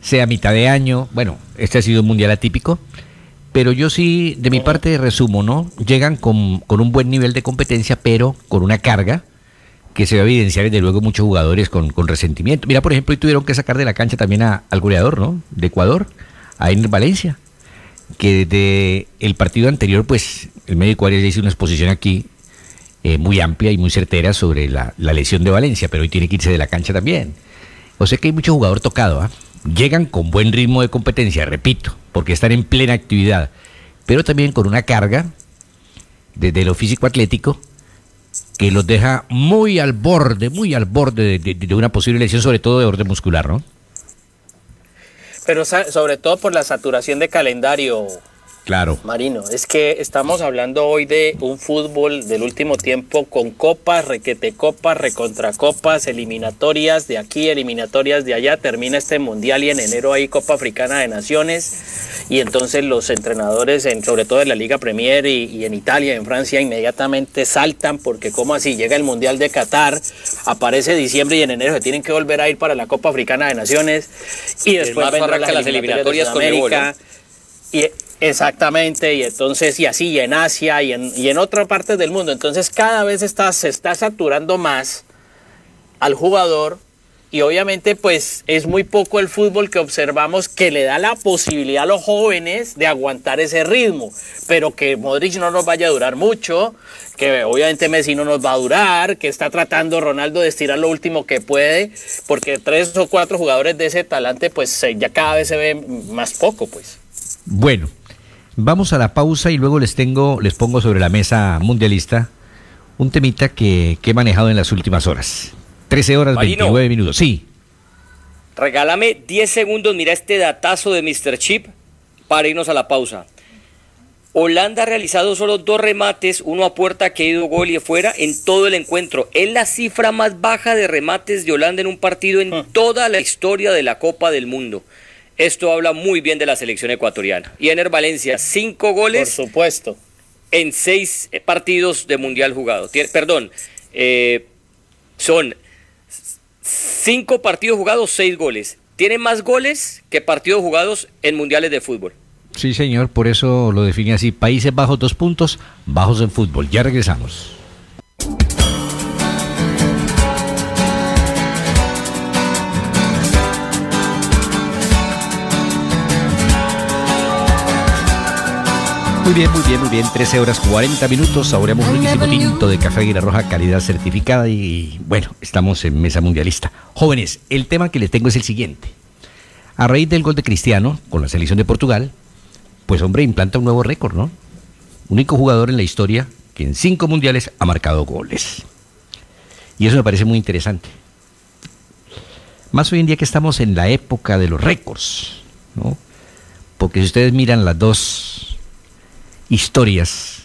Speaker 1: sea mitad de año. Bueno, este ha sido un mundial atípico. Pero yo sí, de mi parte, resumo, ¿no? Llegan con, un buen nivel de competencia, pero con una carga que se va a evidenciar desde luego muchos jugadores con, resentimiento. Mira, por ejemplo, hoy tuvieron que sacar de la cancha también al goleador, ¿no? De Ecuador, a en Valencia, que desde el partido anterior, pues el médico Arias hizo una exposición aquí eh, muy amplia y muy certera sobre la, la, lesión de Valencia, pero hoy tiene que irse de la cancha también. O sea que hay mucho jugador tocado, ¿ah? Llegan con buen ritmo de competencia, repito, porque están en plena actividad, pero también con una carga desde lo físico atlético que los deja muy al borde, muy al borde de, una posible lesión, sobre todo de orden muscular, ¿no?
Speaker 7: Pero sobre todo por la saturación de calendario,
Speaker 1: Claro.
Speaker 7: Marino, es que estamos hablando hoy de un fútbol del último tiempo con copas, requete copas, recontracopas, eliminatorias de aquí, eliminatorias de allá. Termina este mundial y en enero hay Copa Africana de Naciones. Y entonces los entrenadores, en, sobre todo en la Liga Premier y, en Italia, en Francia, inmediatamente saltan porque, como así? Llega el mundial de Qatar, aparece diciembre y en enero se tienen que volver a ir para la Copa Africana de Naciones. Y después vendrán las, eliminatorias, con América. Y Exactamente, y entonces, y así, y en Asia, y en, y en otra parte del mundo. Entonces, cada vez se está saturando más al jugador, y obviamente, pues es muy poco el fútbol que observamos que le da la posibilidad a los jóvenes de aguantar ese ritmo, pero que Modric no nos vaya a durar mucho, que obviamente Messi no nos va a durar, que está tratando Ronaldo de estirar lo último que puede, porque tres o cuatro jugadores de ese talante, pues ya cada vez se ve más poco, pues.
Speaker 1: Bueno, Vamos a la pausa y luego les tengo, les pongo sobre la mesa mundialista un temita que, he manejado en las últimas horas. 13 horas, 29 minutos. Sí.
Speaker 3: Regálame 10 segundos, mira este datazo de Mr. Chip para irnos a la pausa. Holanda ha realizado solo dos remates, uno a puerta que ha ido gol y afuera en todo el encuentro. Es la cifra más baja de remates de Holanda en un partido en ah. toda la historia de la Copa del Mundo. Esto habla muy bien de la selección ecuatoriana. Y Ener Valencia, cinco goles.
Speaker 7: Por supuesto.
Speaker 3: En seis eh, partidos de mundial jugado. Perdón, eh, son cinco partidos jugados, seis goles. Tiene más goles que partidos jugados en mundiales de fútbol.
Speaker 1: Sí, señor, por eso lo define así. Países bajos, dos puntos, bajos en fútbol. Ya regresamos. Muy bien, muy bien, muy bien. 13 horas 40 minutos. Saboreamos un riquísimo tinto de café Aguila Roja, calidad certificada. Y bueno, estamos en mesa mundialista. Jóvenes, el tema que les tengo es el siguiente. A raíz del gol de Cristiano con la selección de Portugal, pues hombre, implanta un nuevo récord, ¿no? Único jugador en la historia que en cinco mundiales ha marcado goles. Y eso me parece muy interesante. Más hoy en día que estamos en la época de los récords, ¿no? Porque si ustedes miran las dos historias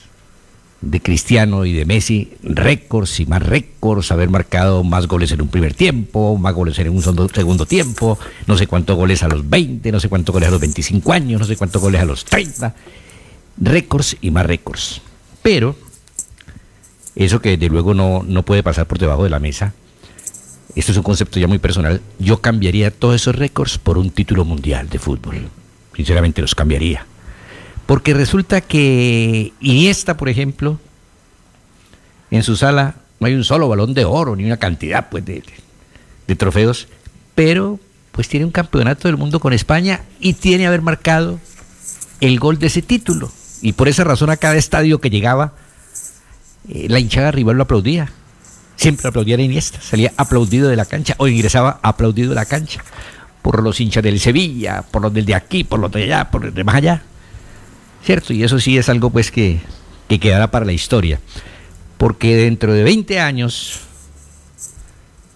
Speaker 1: de Cristiano y de Messi, récords y más récords, haber marcado más goles en un primer tiempo, más goles en un segundo tiempo, no sé cuántos goles a los 20, no sé cuántos goles a los 25 años, no sé cuántos goles a los 30, récords y más récords. Pero eso que de luego no, no puede pasar por debajo de la mesa. Esto es un concepto ya muy personal. Yo cambiaría todos esos récords por un título mundial de fútbol. Sinceramente los cambiaría. Porque resulta que Iniesta, por ejemplo, en su sala no hay un solo balón de oro, ni una cantidad pues, de, de trofeos, pero pues tiene un campeonato del mundo con España y tiene haber marcado el gol de ese título. Y por esa razón a cada estadio que llegaba eh, la hinchada rival lo aplaudía. Siempre aplaudía a Iniesta, salía aplaudido de la cancha o ingresaba aplaudido de la cancha. Por los hinchas del Sevilla, por los del de aquí, por los de allá, por los de más allá. ¿Cierto? Y eso sí es algo pues que, que quedará para la historia. Porque dentro de 20 años,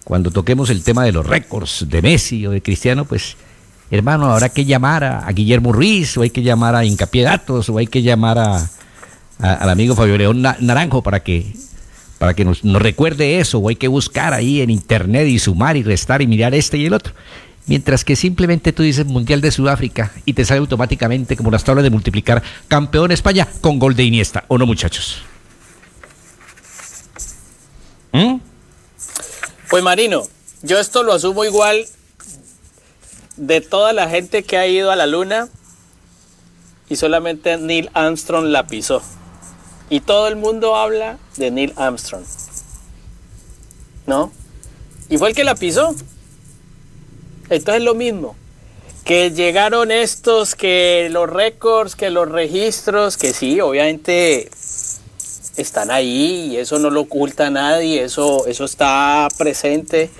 Speaker 1: cuando toquemos el tema de los récords de Messi o de Cristiano, pues hermano, habrá que llamar a, Guillermo Ruiz, o hay que llamar a Incapié Datos, o hay que llamar a, al amigo Fabio León Naranjo para que, para que nos, recuerde eso, o hay que buscar ahí en internet y sumar y restar y mirar este y el otro. Mientras que simplemente tú dices Mundial de Sudáfrica y te sale automáticamente como las tablas de multiplicar campeón España con gol de Iniesta, ¿o no muchachos?
Speaker 7: ¿Mm? Pues Marino, yo esto lo asumo igual de toda la gente que ha ido a la luna y solamente Neil Armstrong la pisó. Y todo el mundo habla de Neil Armstrong. ¿No? Y fue el que la pisó. Entonces es lo mismo. Que llegaron estos, que los récords, que los registros, que sí, obviamente están ahí y eso no lo oculta nadie, eso, eso está presente.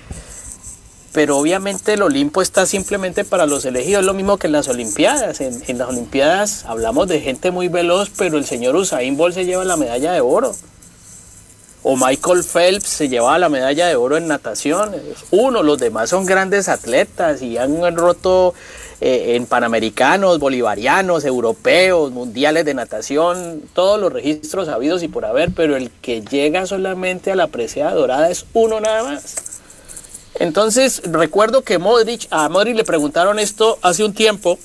Speaker 7: Pero obviamente el Olimpo está simplemente para los elegidos, lo mismo que en las Olimpiadas. En, en las Olimpiadas hablamos de gente muy veloz, pero el señor Usain Bolt se lleva la medalla de oro o Michael Phelps se llevaba la medalla de oro en natación. Uno, los demás son grandes atletas y han roto eh, en panamericanos, bolivarianos, europeos, mundiales de natación, todos los registros habidos y por haber, pero el que llega solamente a la preciada dorada es uno nada más. Entonces, recuerdo que Modric, a Modric le preguntaron esto hace un tiempo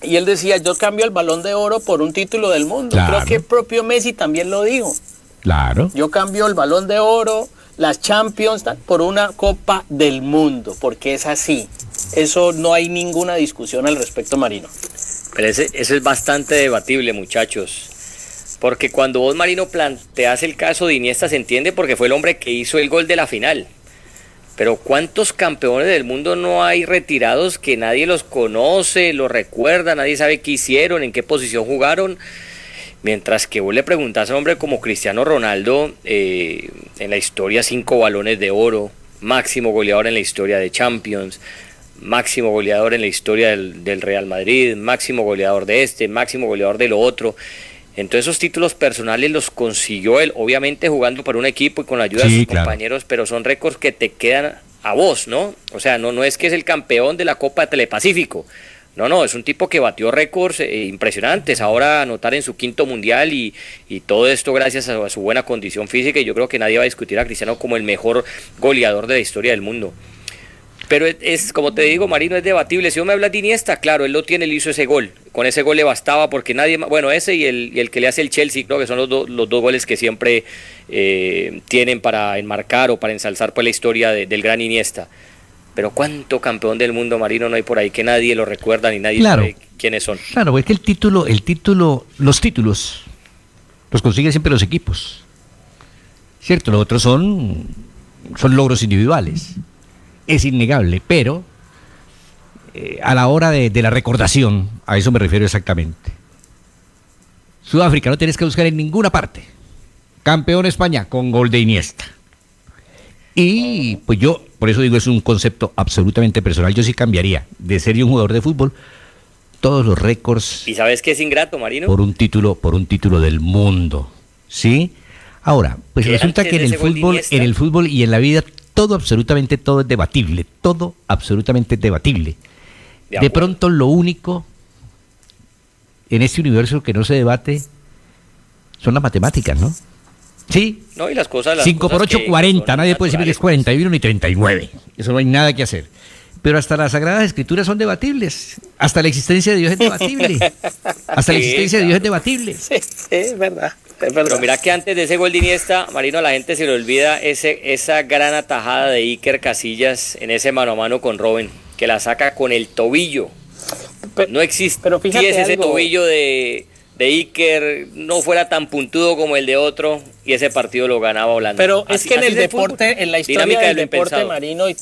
Speaker 7: y él decía, yo cambio el balón de oro por un título del mundo.
Speaker 1: Claro.
Speaker 7: Creo que el propio Messi también lo dijo.
Speaker 1: Claro.
Speaker 7: Yo cambio el balón de oro, las Champions, por una Copa del Mundo, porque es así. Eso no hay ninguna discusión al respecto, Marino.
Speaker 3: Pero ese, eso es bastante debatible, muchachos. Porque cuando vos, Marino, planteas el caso de Iniesta, se entiende porque fue el hombre que hizo el gol de la final. Pero ¿cuántos campeones del mundo no hay retirados que nadie los conoce, los recuerda, nadie sabe qué hicieron, en qué posición jugaron? Mientras que vos le preguntás a un hombre como Cristiano Ronaldo, eh, en la historia cinco balones de oro, máximo goleador en la historia de Champions, máximo goleador en la historia del, del, Real Madrid, máximo goleador de este, máximo goleador de lo otro. Entonces esos títulos personales los consiguió él, obviamente jugando para un equipo y con la ayuda sí, de sus claro. compañeros, pero son récords que te quedan a vos, ¿no? O sea, no, no es que es el campeón de la Copa Telepacífico, no, no, es un tipo que batió récords eh, impresionantes. Ahora anotar en su quinto mundial y, todo esto gracias a, su buena condición física. Y yo creo que nadie va a discutir a Cristiano como el mejor goleador de la historia del mundo. Pero es, como te digo, Marino, es debatible. Si uno me habla de Iniesta, claro, él lo tiene, él hizo ese gol. Con ese gol le bastaba porque nadie más. Bueno, ese y el, que le hace el Chelsea, creo que son los, do, los dos goles que siempre eh, tienen para enmarcar o para ensalzar pues, la historia de, del gran Iniesta pero cuánto campeón del mundo marino no hay por ahí que nadie lo recuerda ni nadie
Speaker 1: claro,
Speaker 3: sabe quiénes son.
Speaker 1: Claro, es que el título, el título, los títulos los consiguen siempre los equipos. Cierto, los otros son son logros individuales. Es innegable, pero eh, a la hora de, de la recordación, a eso me refiero exactamente. Sudáfrica, no tienes que buscar en ninguna parte. Campeón España con gol de Iniesta. Y pues yo, por eso digo, es un concepto absolutamente personal. Yo sí cambiaría de ser un jugador de fútbol todos los récords.
Speaker 3: ¿Y sabes qué es ingrato, Marino?
Speaker 1: Por un título, por un título del mundo. ¿Sí? Ahora, pues resulta que en el fútbol, en el fútbol y en la vida todo, absolutamente todo es debatible. Todo absolutamente es debatible. De, pronto lo único en este universo que no se debate son las matemáticas, ¿no? Sí.
Speaker 3: No, y las cosas.
Speaker 1: 5 por 8, 40. Nadie puede decir que es 41 ni 39. Eso no hay nada que hacer. Pero hasta las Sagradas Escrituras son debatibles. Hasta la existencia de Dios es debatible. Hasta la existencia de Dios es debatible.
Speaker 7: Sí, es verdad.
Speaker 3: Pero mira que antes de ese gol de Iniesta, Marino, a la gente se le olvida ese, esa gran atajada de Iker Casillas en ese mano a mano con Robin, que la saca con el tobillo. no existe pero fíjate ese tobillo de, de Iker no fuera tan puntudo como el de otro y ese partido lo ganaba Holanda.
Speaker 7: Pero es que en el deporte, en la historia del deporte marino, en,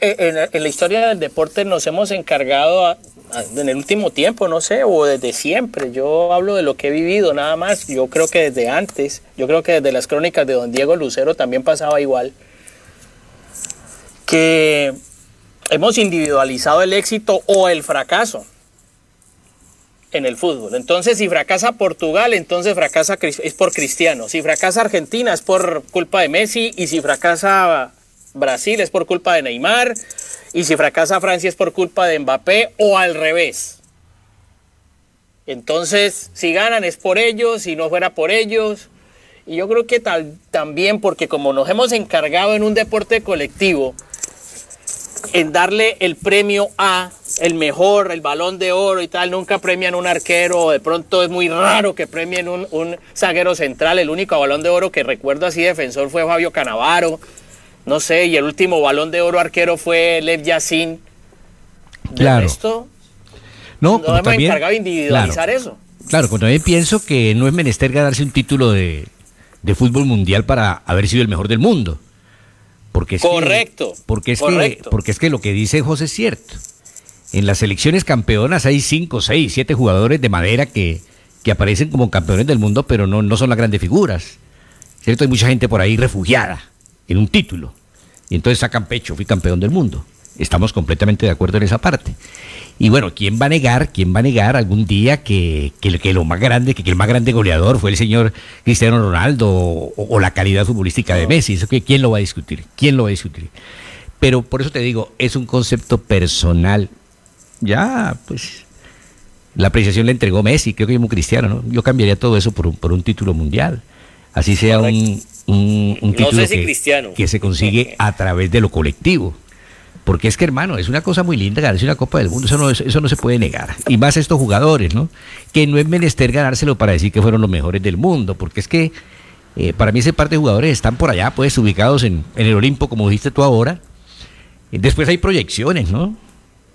Speaker 7: en, la historia del deporte nos hemos encargado en el último tiempo, no sé, o desde siempre. Yo hablo de lo que he vivido nada más. Yo creo que desde antes, yo creo que desde las crónicas de don Diego Lucero también pasaba igual. Que hemos individualizado el éxito o el fracaso en el fútbol. Entonces, si fracasa Portugal, entonces fracasa es por Cristiano. Si fracasa Argentina es por culpa de Messi y si fracasa Brasil es por culpa de Neymar y si fracasa Francia es por culpa de Mbappé o al revés. Entonces, si ganan es por ellos, si no fuera por ellos. Y yo creo que tal, también porque como nos hemos encargado en un deporte colectivo, en darle el premio a el mejor, el balón de oro y tal, nunca premian un arquero, de pronto es muy raro que premien un, un zaguero central, el único balón de oro que recuerdo así defensor fue Fabio Canavaro, no sé, y el último balón de oro arquero fue Lev Yassin.
Speaker 1: Claro.
Speaker 7: Esto,
Speaker 1: no,
Speaker 7: no hemos encargado de individualizar eso.
Speaker 1: Claro, cuando también pienso que no es menester ganarse un título de, fútbol mundial para haber sido el mejor del mundo. Porque es
Speaker 7: correcto.
Speaker 1: porque, es Que, porque es que lo que dice José es cierto. En las selecciones campeonas hay cinco, seis, siete jugadores de madera que, que aparecen como campeones del mundo, pero no, no son las grandes figuras. ¿Cierto? Hay mucha gente por ahí refugiada en un título. Y entonces sacan pecho, fui campeón del mundo. Estamos completamente de acuerdo en esa parte. Y bueno, ¿quién va a negar, quién va a negar algún día que, que, lo más grande, que, el más grande goleador fue el señor Cristiano Ronaldo o, la calidad futbolística de Messi? Eso que quién lo va a discutir, quién lo va a discutir. Pero por eso te digo, es un concepto personal. Ya, pues, la apreciación le entregó Messi, creo que como cristiano, ¿no? Yo cambiaría todo eso por un, por un título mundial. Así sea un, un, título que, se consigue a través de lo colectivo. Porque es que, hermano, es una cosa muy linda ganarse una Copa del Mundo, eso no, eso no se puede negar. Y más estos jugadores, ¿no? Que no es menester ganárselo para decir que fueron los mejores del mundo, porque es que eh, para mí ese par de jugadores están por allá, pues, ubicados en, el Olimpo, como dijiste tú ahora. Después hay proyecciones, ¿no?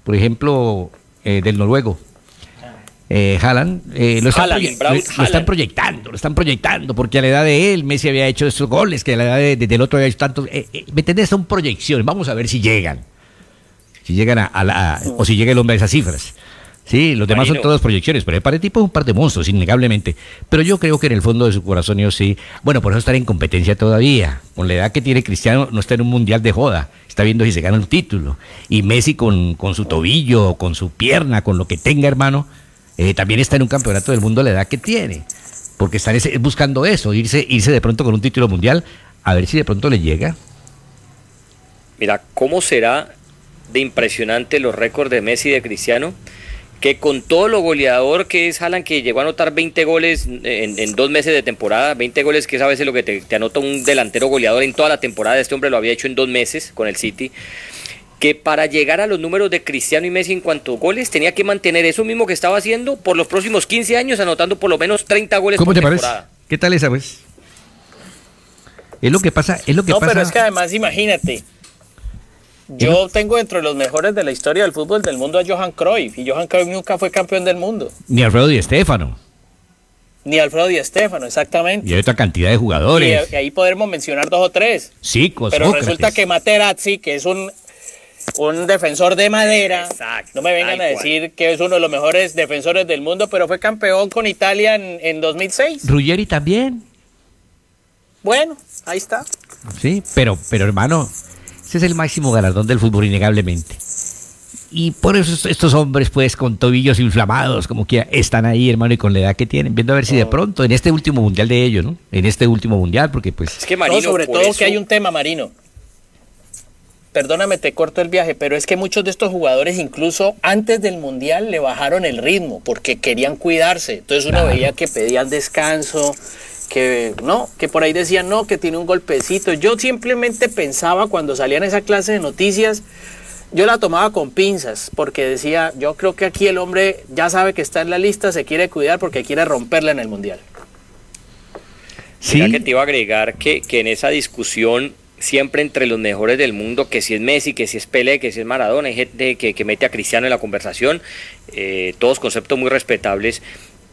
Speaker 1: Por ejemplo, eh, del noruego, eh, eh, lo, están proyectando, lo están proyectando, porque a la edad de él Messi había hecho esos goles, que a la edad de, del otro había hecho tantos. Eh, eh, ¿Me entendés? Son proyecciones, vamos a ver si llegan. Si llegan a, la. o si llega el hombre a esas cifras. Sí, los demás son todas proyecciones, pero el tipo es un par de monstruos, innegablemente. Pero yo creo que en el fondo de su corazón yo sí. Bueno, por eso estar en competencia todavía. Con la edad que tiene Cristiano, no está en un mundial de joda. Está viendo si se gana un título. Y Messi con, con su tobillo, con su pierna, con lo que tenga, hermano, eh, también está en un campeonato del mundo la edad que tiene. Porque están buscando eso, irse, irse de pronto con un título mundial, a ver si de pronto le llega.
Speaker 3: Mira, ¿cómo será de impresionante los récords de Messi y de Cristiano? Que con todo lo goleador que es Haaland, que llegó a anotar 20 goles en, dos meses de temporada, 20 goles que es a veces lo que te, te anota un delantero goleador en toda la temporada, este hombre lo había hecho en dos meses con el City que para llegar a los números de Cristiano y Messi en cuanto a goles tenía que mantener eso mismo que estaba haciendo por los próximos 15 años, anotando por lo menos 30 goles
Speaker 1: ¿Cómo te Parece? ¿Qué tal esa vez? Es lo que pasa, es lo que
Speaker 7: no,
Speaker 1: pasa.
Speaker 7: pero es que además imagínate. Yo tengo entre los mejores de la historia del fútbol del mundo a Johan Cruyff y Johan Cruyff nunca fue campeón del mundo.
Speaker 1: Ni Alfredo Di Stéfano.
Speaker 7: Ni Alfredo Di Stéfano, exactamente.
Speaker 1: Y hay otra cantidad de jugadores.
Speaker 7: Y, ahí podemos mencionar dos o tres.
Speaker 1: Sí,
Speaker 7: Pero resulta que Materazzi, que es un un defensor de madera.
Speaker 3: Exacto,
Speaker 7: no me vengan a
Speaker 3: cual.
Speaker 7: decir que es uno de los mejores defensores del mundo, pero fue campeón con Italia en, en 2006.
Speaker 1: Ruggeri también.
Speaker 7: Bueno, ahí está.
Speaker 1: Sí, pero, pero hermano, ese es el máximo galardón del fútbol, innegablemente. Y por eso est- estos hombres, pues, con tobillos inflamados, como que están ahí, hermano, y con la edad que tienen, viendo a ver si
Speaker 7: Oh.
Speaker 1: de pronto, en este último mundial de ellos, ¿no? En este último mundial, porque pues...
Speaker 3: Es que
Speaker 7: No,
Speaker 3: Marino,
Speaker 7: sobre todo
Speaker 3: eso-
Speaker 7: que hay un tema, Marino. Perdóname, te corto el viaje, pero es que muchos de estos jugadores incluso antes del Mundial le bajaron el ritmo porque querían cuidarse. Entonces uno
Speaker 1: Claro.
Speaker 7: veía que pedían descanso, que no, que por ahí decían no, que tiene un golpecito. Yo simplemente pensaba cuando salían esa clase de noticias, yo la tomaba con pinzas porque decía, yo creo que aquí el hombre ya sabe que está en la lista, se quiere cuidar porque quiere romperla en el Mundial.
Speaker 1: Sí,
Speaker 3: Mira que te iba a agregar que, que en esa discusión siempre entre los mejores del mundo, que si es Messi, que si es Pelé, que si es Maradona, hay gente que, mete a Cristiano en la conversación, eh, todos conceptos muy respetables.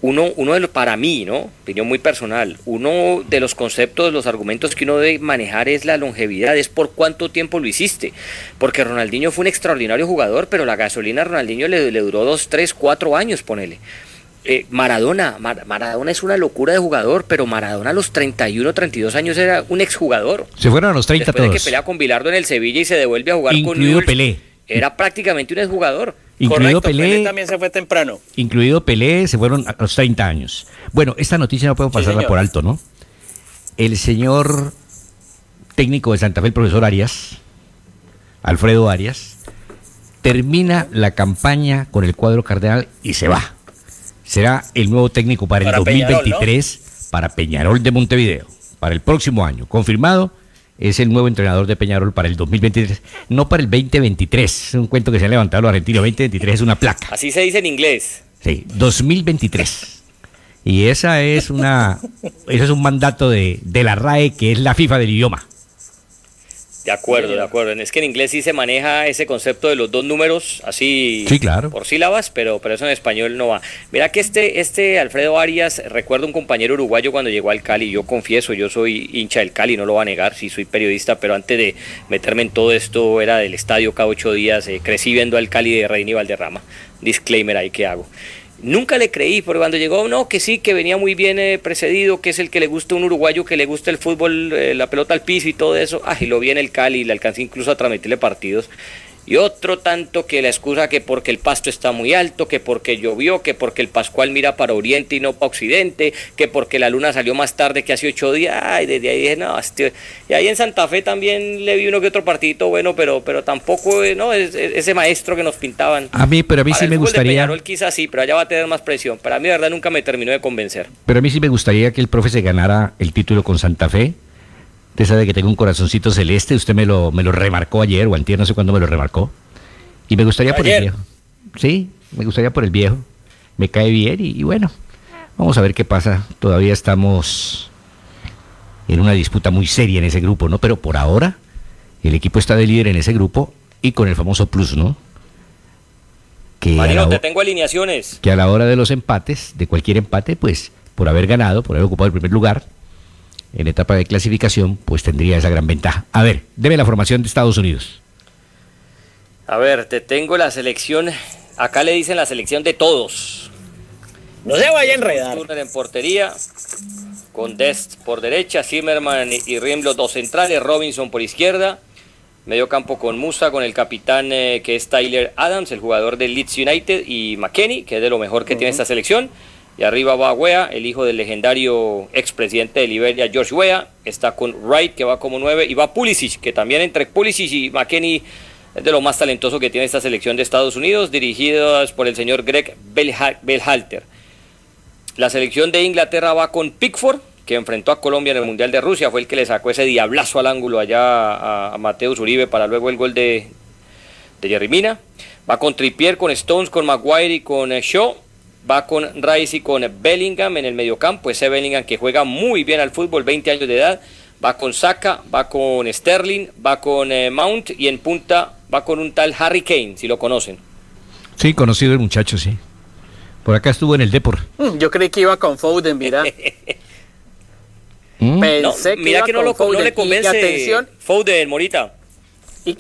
Speaker 3: Uno, uno de los, para mí, ¿no? Opinión muy personal, uno de los conceptos, los argumentos que uno debe manejar es la longevidad, es por cuánto tiempo lo hiciste. Porque Ronaldinho fue un extraordinario jugador, pero la gasolina a Ronaldinho le, le duró dos, tres, cuatro años, ponele. Eh, Maradona, Mar- Maradona es una locura de jugador, pero Maradona a los 31, 32 años era un exjugador.
Speaker 1: se fueron a los 30
Speaker 3: Después de que pelea con Bilardo en el Sevilla y se devuelve a jugar con
Speaker 1: Incluido
Speaker 3: Newell's,
Speaker 1: Pelé.
Speaker 3: Era prácticamente un exjugador.
Speaker 1: Incluido
Speaker 7: Correcto,
Speaker 1: Pelé,
Speaker 7: también se fue temprano.
Speaker 1: incluido Pelé, se fueron a los 30 años. Bueno, esta noticia no puedo pasarla por alto, ¿no? El señor técnico de Santa Fe, el profesor Arias, Alfredo Arias, termina la campaña con el cuadro cardenal y se va. Será el nuevo técnico para el
Speaker 7: Para Peñarol,
Speaker 1: 2023 para Peñarol de Montevideo, para el próximo año. Confirmado, es el nuevo entrenador de Peñarol para el 2023, no para el 2023. Es un cuento que se han levantado los argentinos. 2023 es una placa.
Speaker 3: Así se dice en inglés.
Speaker 1: Sí, 2023. Y esa es una, eso es un mandato de, de la RAE, que es la FIFA del idioma.
Speaker 3: De acuerdo, de acuerdo. Es que en inglés sí se maneja ese concepto de los dos números así
Speaker 1: Sí, claro.
Speaker 3: por sílabas, pero, pero eso en español no va. Mira que este, este Alfredo Arias, recuerdo un compañero uruguayo cuando llegó al Cali, yo confieso, yo soy hincha del Cali, no lo va a negar, sí soy periodista, pero antes de meterme en todo esto era del estadio cada ocho días, eh, crecí viendo al Cali de Reina y Valderrama. Disclaimer ahí que hago. Nunca le creí, porque cuando llegó, no, que sí, que venía muy bien eh, precedido, que es el que le gusta un uruguayo, que le gusta el fútbol, eh, la pelota al piso y todo eso. Ah, y lo vi en el Cali, le alcancé incluso a transmitirle partidos. Y otro tanto que la excusa que porque el pasto está muy alto, que porque llovió, que porque el Pascual mira para oriente y no para occidente, que porque la luna salió más tarde que hace ocho días. Ay, desde ahí dije, no, este- y ahí en Santa Fe también le vi uno que otro partidito bueno, pero, pero tampoco, eh, no, es- es- ese maestro que nos pintaban.
Speaker 1: A mí, pero a mí
Speaker 3: Para
Speaker 1: sí
Speaker 3: el
Speaker 1: me
Speaker 3: de
Speaker 1: gustaría,
Speaker 3: Peñarol quizás sí, pero allá va a tener más presión. Para mí, de verdad, nunca me terminó de convencer.
Speaker 1: pero a mí sí me gustaría que el profe se ganara el título con Santa Fe. Usted sabe que tengo un corazoncito celeste, usted me lo, me lo remarcó ayer o antier, no sé cuándo me lo remarcó. Y me gustaría por el viejo. Sí, me gustaría por el viejo. Me cae bien y, y bueno, vamos a ver qué pasa. Todavía estamos en una disputa muy seria en ese grupo, ¿no? Pero por ahora el equipo está de líder en ese grupo y con el famoso plus, ¿no? Que
Speaker 3: Marino,
Speaker 1: la
Speaker 3: te tengo alineaciones.
Speaker 1: que a la hora de los empates, de cualquier empate, pues por haber ganado, por haber ocupado el primer lugar en etapa de clasificación, pues tendría esa gran ventaja. A ver, deme la formación de Estados Unidos.
Speaker 3: A ver, te tengo la selección. Acá le dicen la selección de todos.
Speaker 7: No se vaya a enredar.
Speaker 3: Turner en portería, con Dest por derecha, Zimmerman y Rim los dos centrales, Robinson por izquierda, medio campo con Musa, con el capitán eh, que es Tyler Adams, el jugador del Leeds United, y McKenny, que es de lo mejor que tiene esta selección. Y arriba va Wea, el hijo del legendario expresidente de Liberia, George Wea. Está con Wright, que va como nueve, y va Pulisic, que también entre Pulisic y McKenny es de lo más talentoso que tiene esta selección de Estados Unidos, dirigidas por el señor Greg Belha- Belhalter. La selección de Inglaterra va con Pickford, que enfrentó a Colombia en el Mundial de Rusia, fue el que le sacó ese diablazo al ángulo allá a, Mateus Uribe para luego el gol de, de Jerry Mina. Va con Trippier, con Stones, con Maguire y con eh, Shaw. Va con Rice y con Bellingham en el mediocampo, ese Bellingham que juega muy bien al fútbol, 20 años de edad. Va con Saka, va con Sterling, va con eh, Mount y en punta va con un tal Harry Kane, si lo conocen.
Speaker 1: Sí, conocido el muchacho, sí. Por acá estuvo en el Depor.
Speaker 7: Mm, Yo creí que iba con Foden, mira.
Speaker 1: ¿Mm?
Speaker 3: No,
Speaker 7: Pensé que
Speaker 3: mira
Speaker 7: iba
Speaker 3: que no,
Speaker 7: con
Speaker 3: lo, no le
Speaker 7: Y
Speaker 3: convence
Speaker 7: atención,
Speaker 3: Foden, Morita.
Speaker 7: y,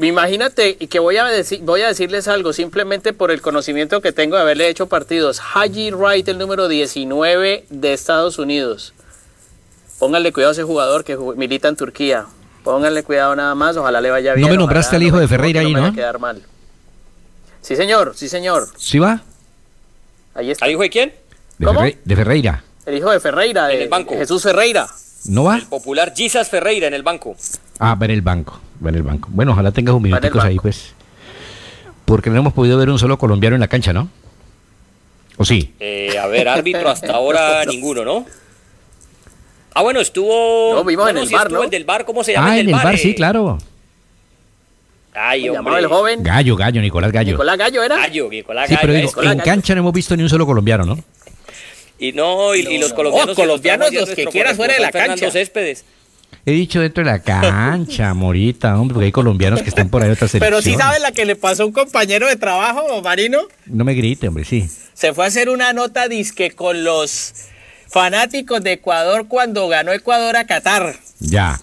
Speaker 7: Imagínate y que voy a, decir, voy a decirles algo, simplemente por el conocimiento que tengo de haberle hecho partidos. Haji Wright, el número 19 de Estados Unidos. Pónganle cuidado a ese jugador que milita en Turquía. Pónganle cuidado nada más, ojalá le vaya bien.
Speaker 1: No me nombraste al hijo de Ferreira ahí, ¿no?
Speaker 7: quedar mal. Sí, señor, sí, señor.
Speaker 1: ¿Sí va?
Speaker 7: Ahí está.
Speaker 3: ¿Al hijo de quién?
Speaker 1: De, de Ferreira.
Speaker 7: El hijo de Ferreira, de
Speaker 3: en el banco.
Speaker 7: Jesús Ferreira.
Speaker 1: ¿No va?
Speaker 3: El popular Jesus Ferreira en el banco.
Speaker 1: Ah, va en el banco, va en el banco. Bueno, ojalá tengas un minuticos ahí, pues. Porque no hemos podido ver un solo colombiano en la cancha, ¿no? ¿O sí?
Speaker 3: Eh, a ver, árbitro hasta ahora ninguno, ¿no? Ah, bueno, estuvo.
Speaker 7: No, vimos en el bar, ¿no?
Speaker 3: el del bar, ¿cómo se llama?
Speaker 1: Ah,
Speaker 3: el
Speaker 1: en el bar,
Speaker 3: eh?
Speaker 1: sí, claro.
Speaker 3: Ay,
Speaker 7: ¿Cómo
Speaker 3: hombre.
Speaker 7: el joven?
Speaker 1: Gallo, Gallo, Nicolás Gallo.
Speaker 7: Nicolás Gallo era.
Speaker 3: Gallo, Nicolás
Speaker 1: Sí,
Speaker 3: Gallo.
Speaker 1: pero digo,
Speaker 3: Nicolás
Speaker 1: en
Speaker 3: Gallo.
Speaker 1: cancha no hemos visto ni un solo colombiano, ¿no?
Speaker 3: Y no, y, y los colombianos.
Speaker 7: No, colombianos, los que quieras fuera de la
Speaker 3: Fernando
Speaker 7: cancha.
Speaker 3: Céspedes.
Speaker 1: He dicho dentro de la cancha, Morita, hombre, porque hay colombianos que están por ahí otras
Speaker 7: Pero sí sabes la que le pasó a un compañero de trabajo, Marino.
Speaker 1: No me grite, hombre, sí.
Speaker 7: Se fue a hacer una nota disque con los fanáticos de Ecuador cuando ganó Ecuador a Qatar.
Speaker 1: Ya.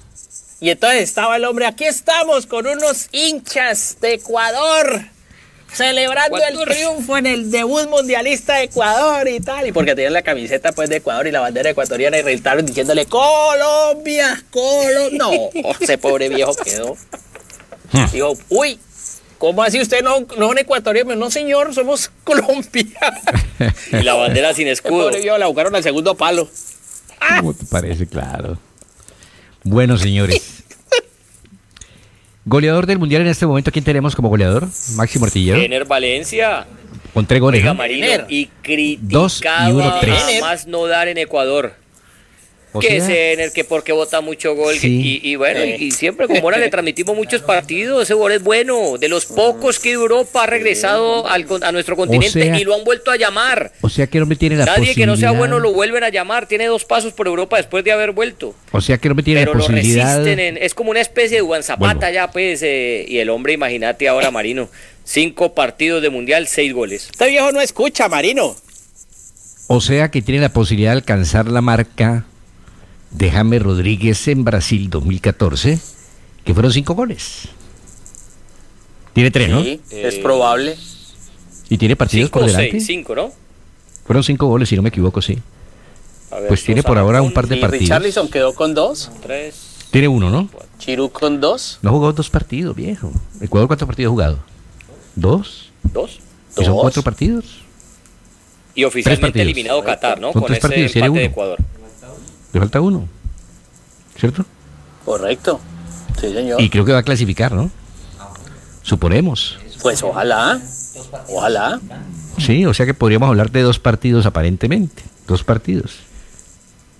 Speaker 7: Y entonces estaba el hombre, aquí estamos con unos hinchas de Ecuador, celebrando el triunfo en el debut mundialista de Ecuador y tal. Y porque tenían la camiseta pues de Ecuador y la bandera ecuatoriana y gritaron diciéndole Colombia, Colombia. No, ese pobre viejo quedó. Dijo, uy, ¿cómo así usted no, no es un ecuatoriano? No, señor, somos colombianos.
Speaker 3: Y la bandera sin
Speaker 7: El
Speaker 3: escudo.
Speaker 7: pobre viejo la buscaron al segundo palo.
Speaker 1: ¿Cómo te parece? Claro. Bueno, señores. Goleador del Mundial en este momento, ¿quién tenemos como goleador? Máximo Artillero.
Speaker 3: Ener Valencia.
Speaker 1: Con tres goles.
Speaker 3: Y
Speaker 1: Dos y
Speaker 3: criticado
Speaker 1: uno, tres.
Speaker 3: a más no dar en Ecuador.
Speaker 1: O
Speaker 3: que
Speaker 1: sea,
Speaker 3: es Ener, que porque vota mucho gol.
Speaker 1: Sí.
Speaker 3: Y, y bueno,
Speaker 7: Eh.
Speaker 3: y, y siempre como ahora le transmitimos muchos partidos, ese gol es bueno. De los pocos que Europa ha regresado al con- a nuestro continente
Speaker 1: sea-
Speaker 3: y lo han vuelto a llamar.
Speaker 1: O sea que el hombre tiene la
Speaker 3: Nadie que no sea bueno lo vuelven a llamar. Tiene dos pasos por Europa después de haber vuelto.
Speaker 1: O sea que el hombre tiene
Speaker 3: Pero
Speaker 1: la
Speaker 3: lo
Speaker 1: posibilidad.
Speaker 3: resisten. en- es como una especie de Juan Zapata
Speaker 1: Vuelvo.
Speaker 3: ya, pues. eh, y el hombre, imagínate ahora, Marino. Cinco partidos de mundial, seis goles.
Speaker 7: Este viejo no escucha, Marino.
Speaker 1: O sea que tiene la posibilidad de alcanzar la marca de James Rodríguez en Brasil 2014, que fueron cinco goles. Tiene tres, ¿no?
Speaker 7: Sí, es probable.
Speaker 1: Y tiene partidos
Speaker 3: Cinco
Speaker 1: por delante.
Speaker 3: seis, cinco, ¿no?
Speaker 1: Fueron cinco goles, si no me equivoco, sí.
Speaker 3: Ver,
Speaker 1: Pues tiene por ahora un par de
Speaker 7: Y
Speaker 1: partidos.
Speaker 7: Richarlison quedó con dos.
Speaker 3: Tres.
Speaker 1: Tiene uno, ¿no?
Speaker 7: Chirú con dos.
Speaker 1: No jugó dos partidos, viejo. ¿Ecuador cuántos partidos ha jugado? ¿Dos?
Speaker 3: Dos.
Speaker 1: ¿Y son
Speaker 7: Dos.
Speaker 1: cuatro partidos?
Speaker 3: Y oficialmente
Speaker 1: partidos.
Speaker 3: eliminado Qatar, ¿no?
Speaker 1: Son
Speaker 3: Con
Speaker 1: tres
Speaker 3: ese
Speaker 1: partidos,
Speaker 3: empate de. Ecuador.
Speaker 1: Le falta uno. ¿Cierto?
Speaker 7: Correcto. Sí, señor.
Speaker 1: Y creo que va a clasificar, ¿no? Suponemos.
Speaker 7: Pues ojalá. Ojalá.
Speaker 1: Sí, o sea que podríamos hablar de dos partidos aparentemente. Dos partidos.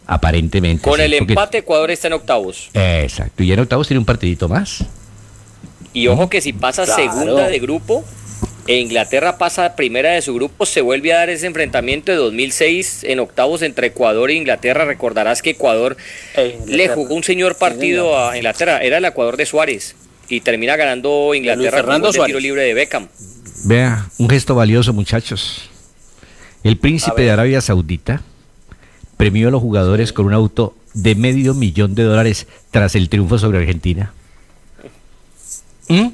Speaker 1: Aparentemente.
Speaker 3: Con
Speaker 1: sí,
Speaker 3: el
Speaker 1: porque-
Speaker 3: empate, Ecuador está en octavos.
Speaker 1: Exacto. Y en octavos tiene un partidito más.
Speaker 3: Y ojo que si pasa
Speaker 7: Claro.
Speaker 3: segunda de grupo, e Inglaterra pasa primera de su grupo, se vuelve a dar ese enfrentamiento de 2006 en octavos entre Ecuador e Inglaterra. Recordarás que Ecuador
Speaker 7: Eh, Inglaterra.
Speaker 3: le jugó un señor partido a Inglaterra. Era el Ecuador de Suárez. Y termina ganando Inglaterra con
Speaker 7: Suárez.
Speaker 3: tiro libre de Beckham.
Speaker 1: Vea, un gesto valioso, muchachos. El príncipe de Arabia Saudita premió a los jugadores con un auto de medio millón de dólares tras el triunfo sobre Argentina. ¿Mm?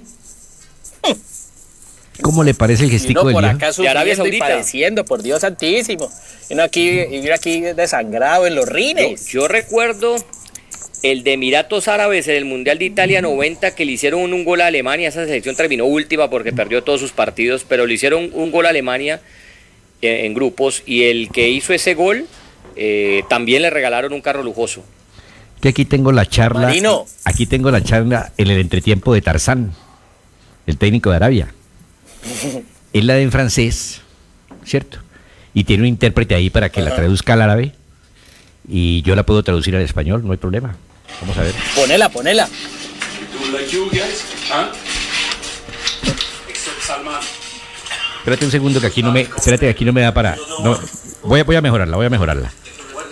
Speaker 1: ¿Cómo le parece el gestico del
Speaker 7: por acá
Speaker 3: De Arabia
Speaker 7: sufriendo y
Speaker 3: Saudita.
Speaker 7: padeciendo, por Dios santísimo. Y uno aquí, y uno aquí desangrado en los rines.
Speaker 3: yo recuerdo el de Emiratos Árabes en el Mundial de Italia 90 que le hicieron un, un gol a Alemania. Esa selección terminó última porque perdió todos sus partidos, pero le hicieron un gol a Alemania eh, en grupos y el que hizo ese gol eh, también le regalaron un carro lujoso.
Speaker 1: Que aquí tengo la charla.
Speaker 7: Marino.
Speaker 1: Aquí tengo la charla en el entretiempo de Tarzán, el técnico de Arabia. Él la de en francés, ¿cierto? Y tiene un intérprete ahí para que la traduzca al árabe. Y yo la puedo traducir al español, no hay problema. Vamos a ver.
Speaker 7: Ponela, ponela.
Speaker 1: Espérate un segundo que aquí no me, espérate que aquí no me da para. No, voy, a, voy a mejorarla, voy a mejorarla.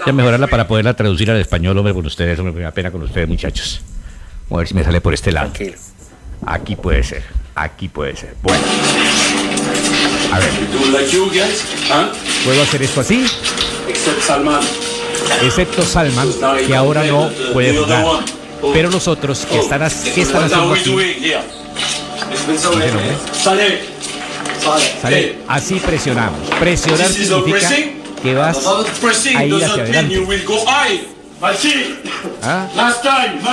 Speaker 1: Voy a mejorarla para poderla traducir al español, hombre, con ustedes, hombre, me da pena con ustedes, muchachos. Vamos a ver si me sale por este lado.
Speaker 7: Tranquilo.
Speaker 1: Aquí puede ser, aquí puede ser. Bueno. A ver, ¿puedo hacer esto así? Excepto Salman, que ahora no puede jugar. Pero los otros que están, as- ¿qué están haciendo aquí? Sale. Sale. Así presionamos. Presionar significa que vas a ir hacia adelante. ¿Ah?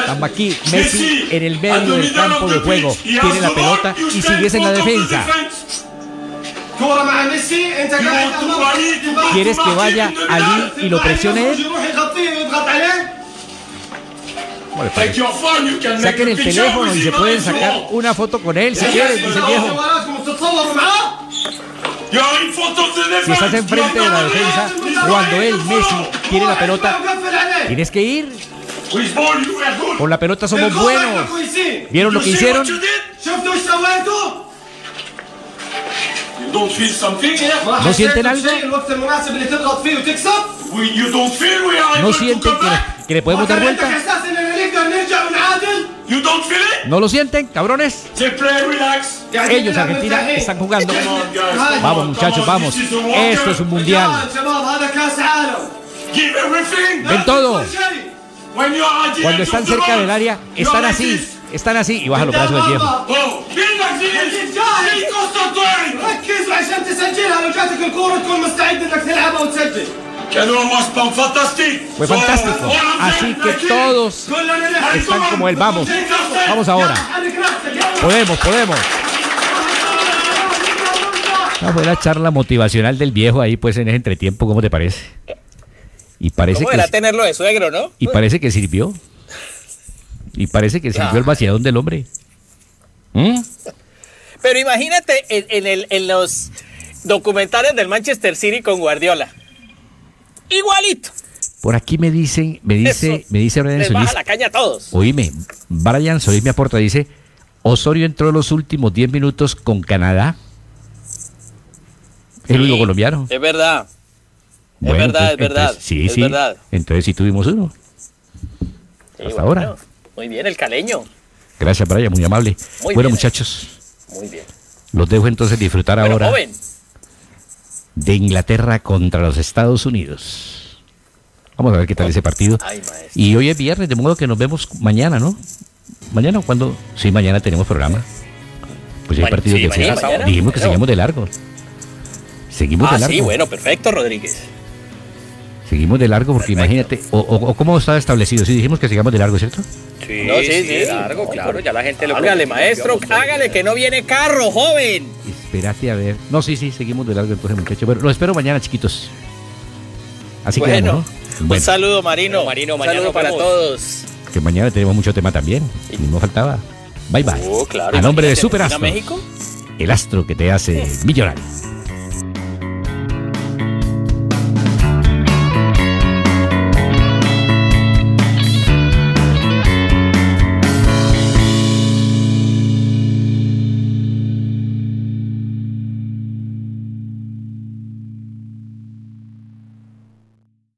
Speaker 1: Estamos aquí, Messi en el medio del campo de juego, tiene la pelota y sigues en la defensa. ¿Quieres que vaya allí y lo presione él? Saquen el teléfono y se pueden sacar una foto con él si quieren, dice el viejo. Si estás enfrente de la defensa, cuando él, Messi, tiene la pelota, tienes que ir. Con la pelota somos buenos. ¿Vieron lo que hicieron? ¿No sienten algo? ¿No sienten que, que le podemos dar vuelta? ¿No lo sienten, cabrones? Ellos, Argentina, están jugando. Vamos, muchachos, vamos. Esto es un mundial. Ven todo. Cuando están cerca del área, están así. Están así y baja los brazos del viejo. Fue fantástico. Así que todos están como él. Vamos, vamos ahora. Podemos, podemos. Una buena charla motivacional del viejo ahí, pues en ese entretiempo, ¿cómo te parece? Y parece
Speaker 7: ¿Cómo
Speaker 1: que
Speaker 7: era tenerlo de suegro, no?
Speaker 1: y parece que sirvió. Y parece que sirvió el vaciadón del hombre. ¿Mm?
Speaker 7: Pero imagínate en, en el- en los documentales del Manchester City con Guardiola. Igualito.
Speaker 1: Por aquí me dicen, me dice,
Speaker 7: Eso.
Speaker 1: me dice Brian Solís,
Speaker 7: baja la caña a todos.
Speaker 1: oíme, Brian Solís me aporta, dice, Osorio entró los últimos 10 minutos con Canadá. El único
Speaker 7: Sí,
Speaker 1: colombiano.
Speaker 7: Es verdad.
Speaker 1: Bueno,
Speaker 7: verdad,
Speaker 1: entonces-
Speaker 7: es verdad,
Speaker 1: entonces- sí,
Speaker 7: es
Speaker 1: sí.
Speaker 7: verdad.
Speaker 1: Entonces sí tuvimos uno.
Speaker 7: Sí,
Speaker 1: Hasta ahora.
Speaker 7: Muy bien, el caleño.
Speaker 1: Gracias, Brian, muy amable.
Speaker 7: Muy
Speaker 1: bueno,
Speaker 7: bien.
Speaker 1: muchachos,
Speaker 7: Muy bien.
Speaker 1: los dejo entonces disfrutar
Speaker 7: Bueno,
Speaker 1: ahora
Speaker 7: joven.
Speaker 1: De Inglaterra contra los Estados Unidos. Vamos a ver qué tal ese partido. Y hoy es viernes, de modo que nos vemos mañana, ¿no? Mañana, cuando Sí, mañana tenemos programa. Pues hay
Speaker 7: Bueno, sí,
Speaker 1: de
Speaker 7: mañana.
Speaker 1: Dijimos que seguimos de largo. Seguimos
Speaker 7: Ah,
Speaker 1: de largo.
Speaker 7: sí, bueno, perfecto, Rodríguez.
Speaker 1: Seguimos de largo porque
Speaker 7: Perfecto.
Speaker 1: imagínate, o, o- o cómo está establecido. Sí, dijimos que sigamos de largo, ¿cierto?
Speaker 3: Sí,
Speaker 7: No, sí,
Speaker 3: sí,
Speaker 7: sí.
Speaker 3: largo,
Speaker 7: No,
Speaker 3: claro, ya la gente lo
Speaker 7: Hágale, maestro, hágale que no viene carro, joven.
Speaker 1: Espérate a ver. No, sí, sí, seguimos de largo entonces, muchachos. Bueno, los espero mañana, chiquitos. Así
Speaker 7: Bueno,
Speaker 1: quedamos, ¿no?
Speaker 7: Un
Speaker 1: Bueno,
Speaker 7: saludo, Marino.
Speaker 3: Bueno, Marino,
Speaker 7: Un
Speaker 3: mañana
Speaker 7: saludo para todos.
Speaker 1: que mañana tenemos mucho tema también. Ni me faltaba. Bye bye.
Speaker 7: Oh, claro.
Speaker 1: a nombre de Super Astro,
Speaker 7: México.
Speaker 1: el astro que te hace millonario.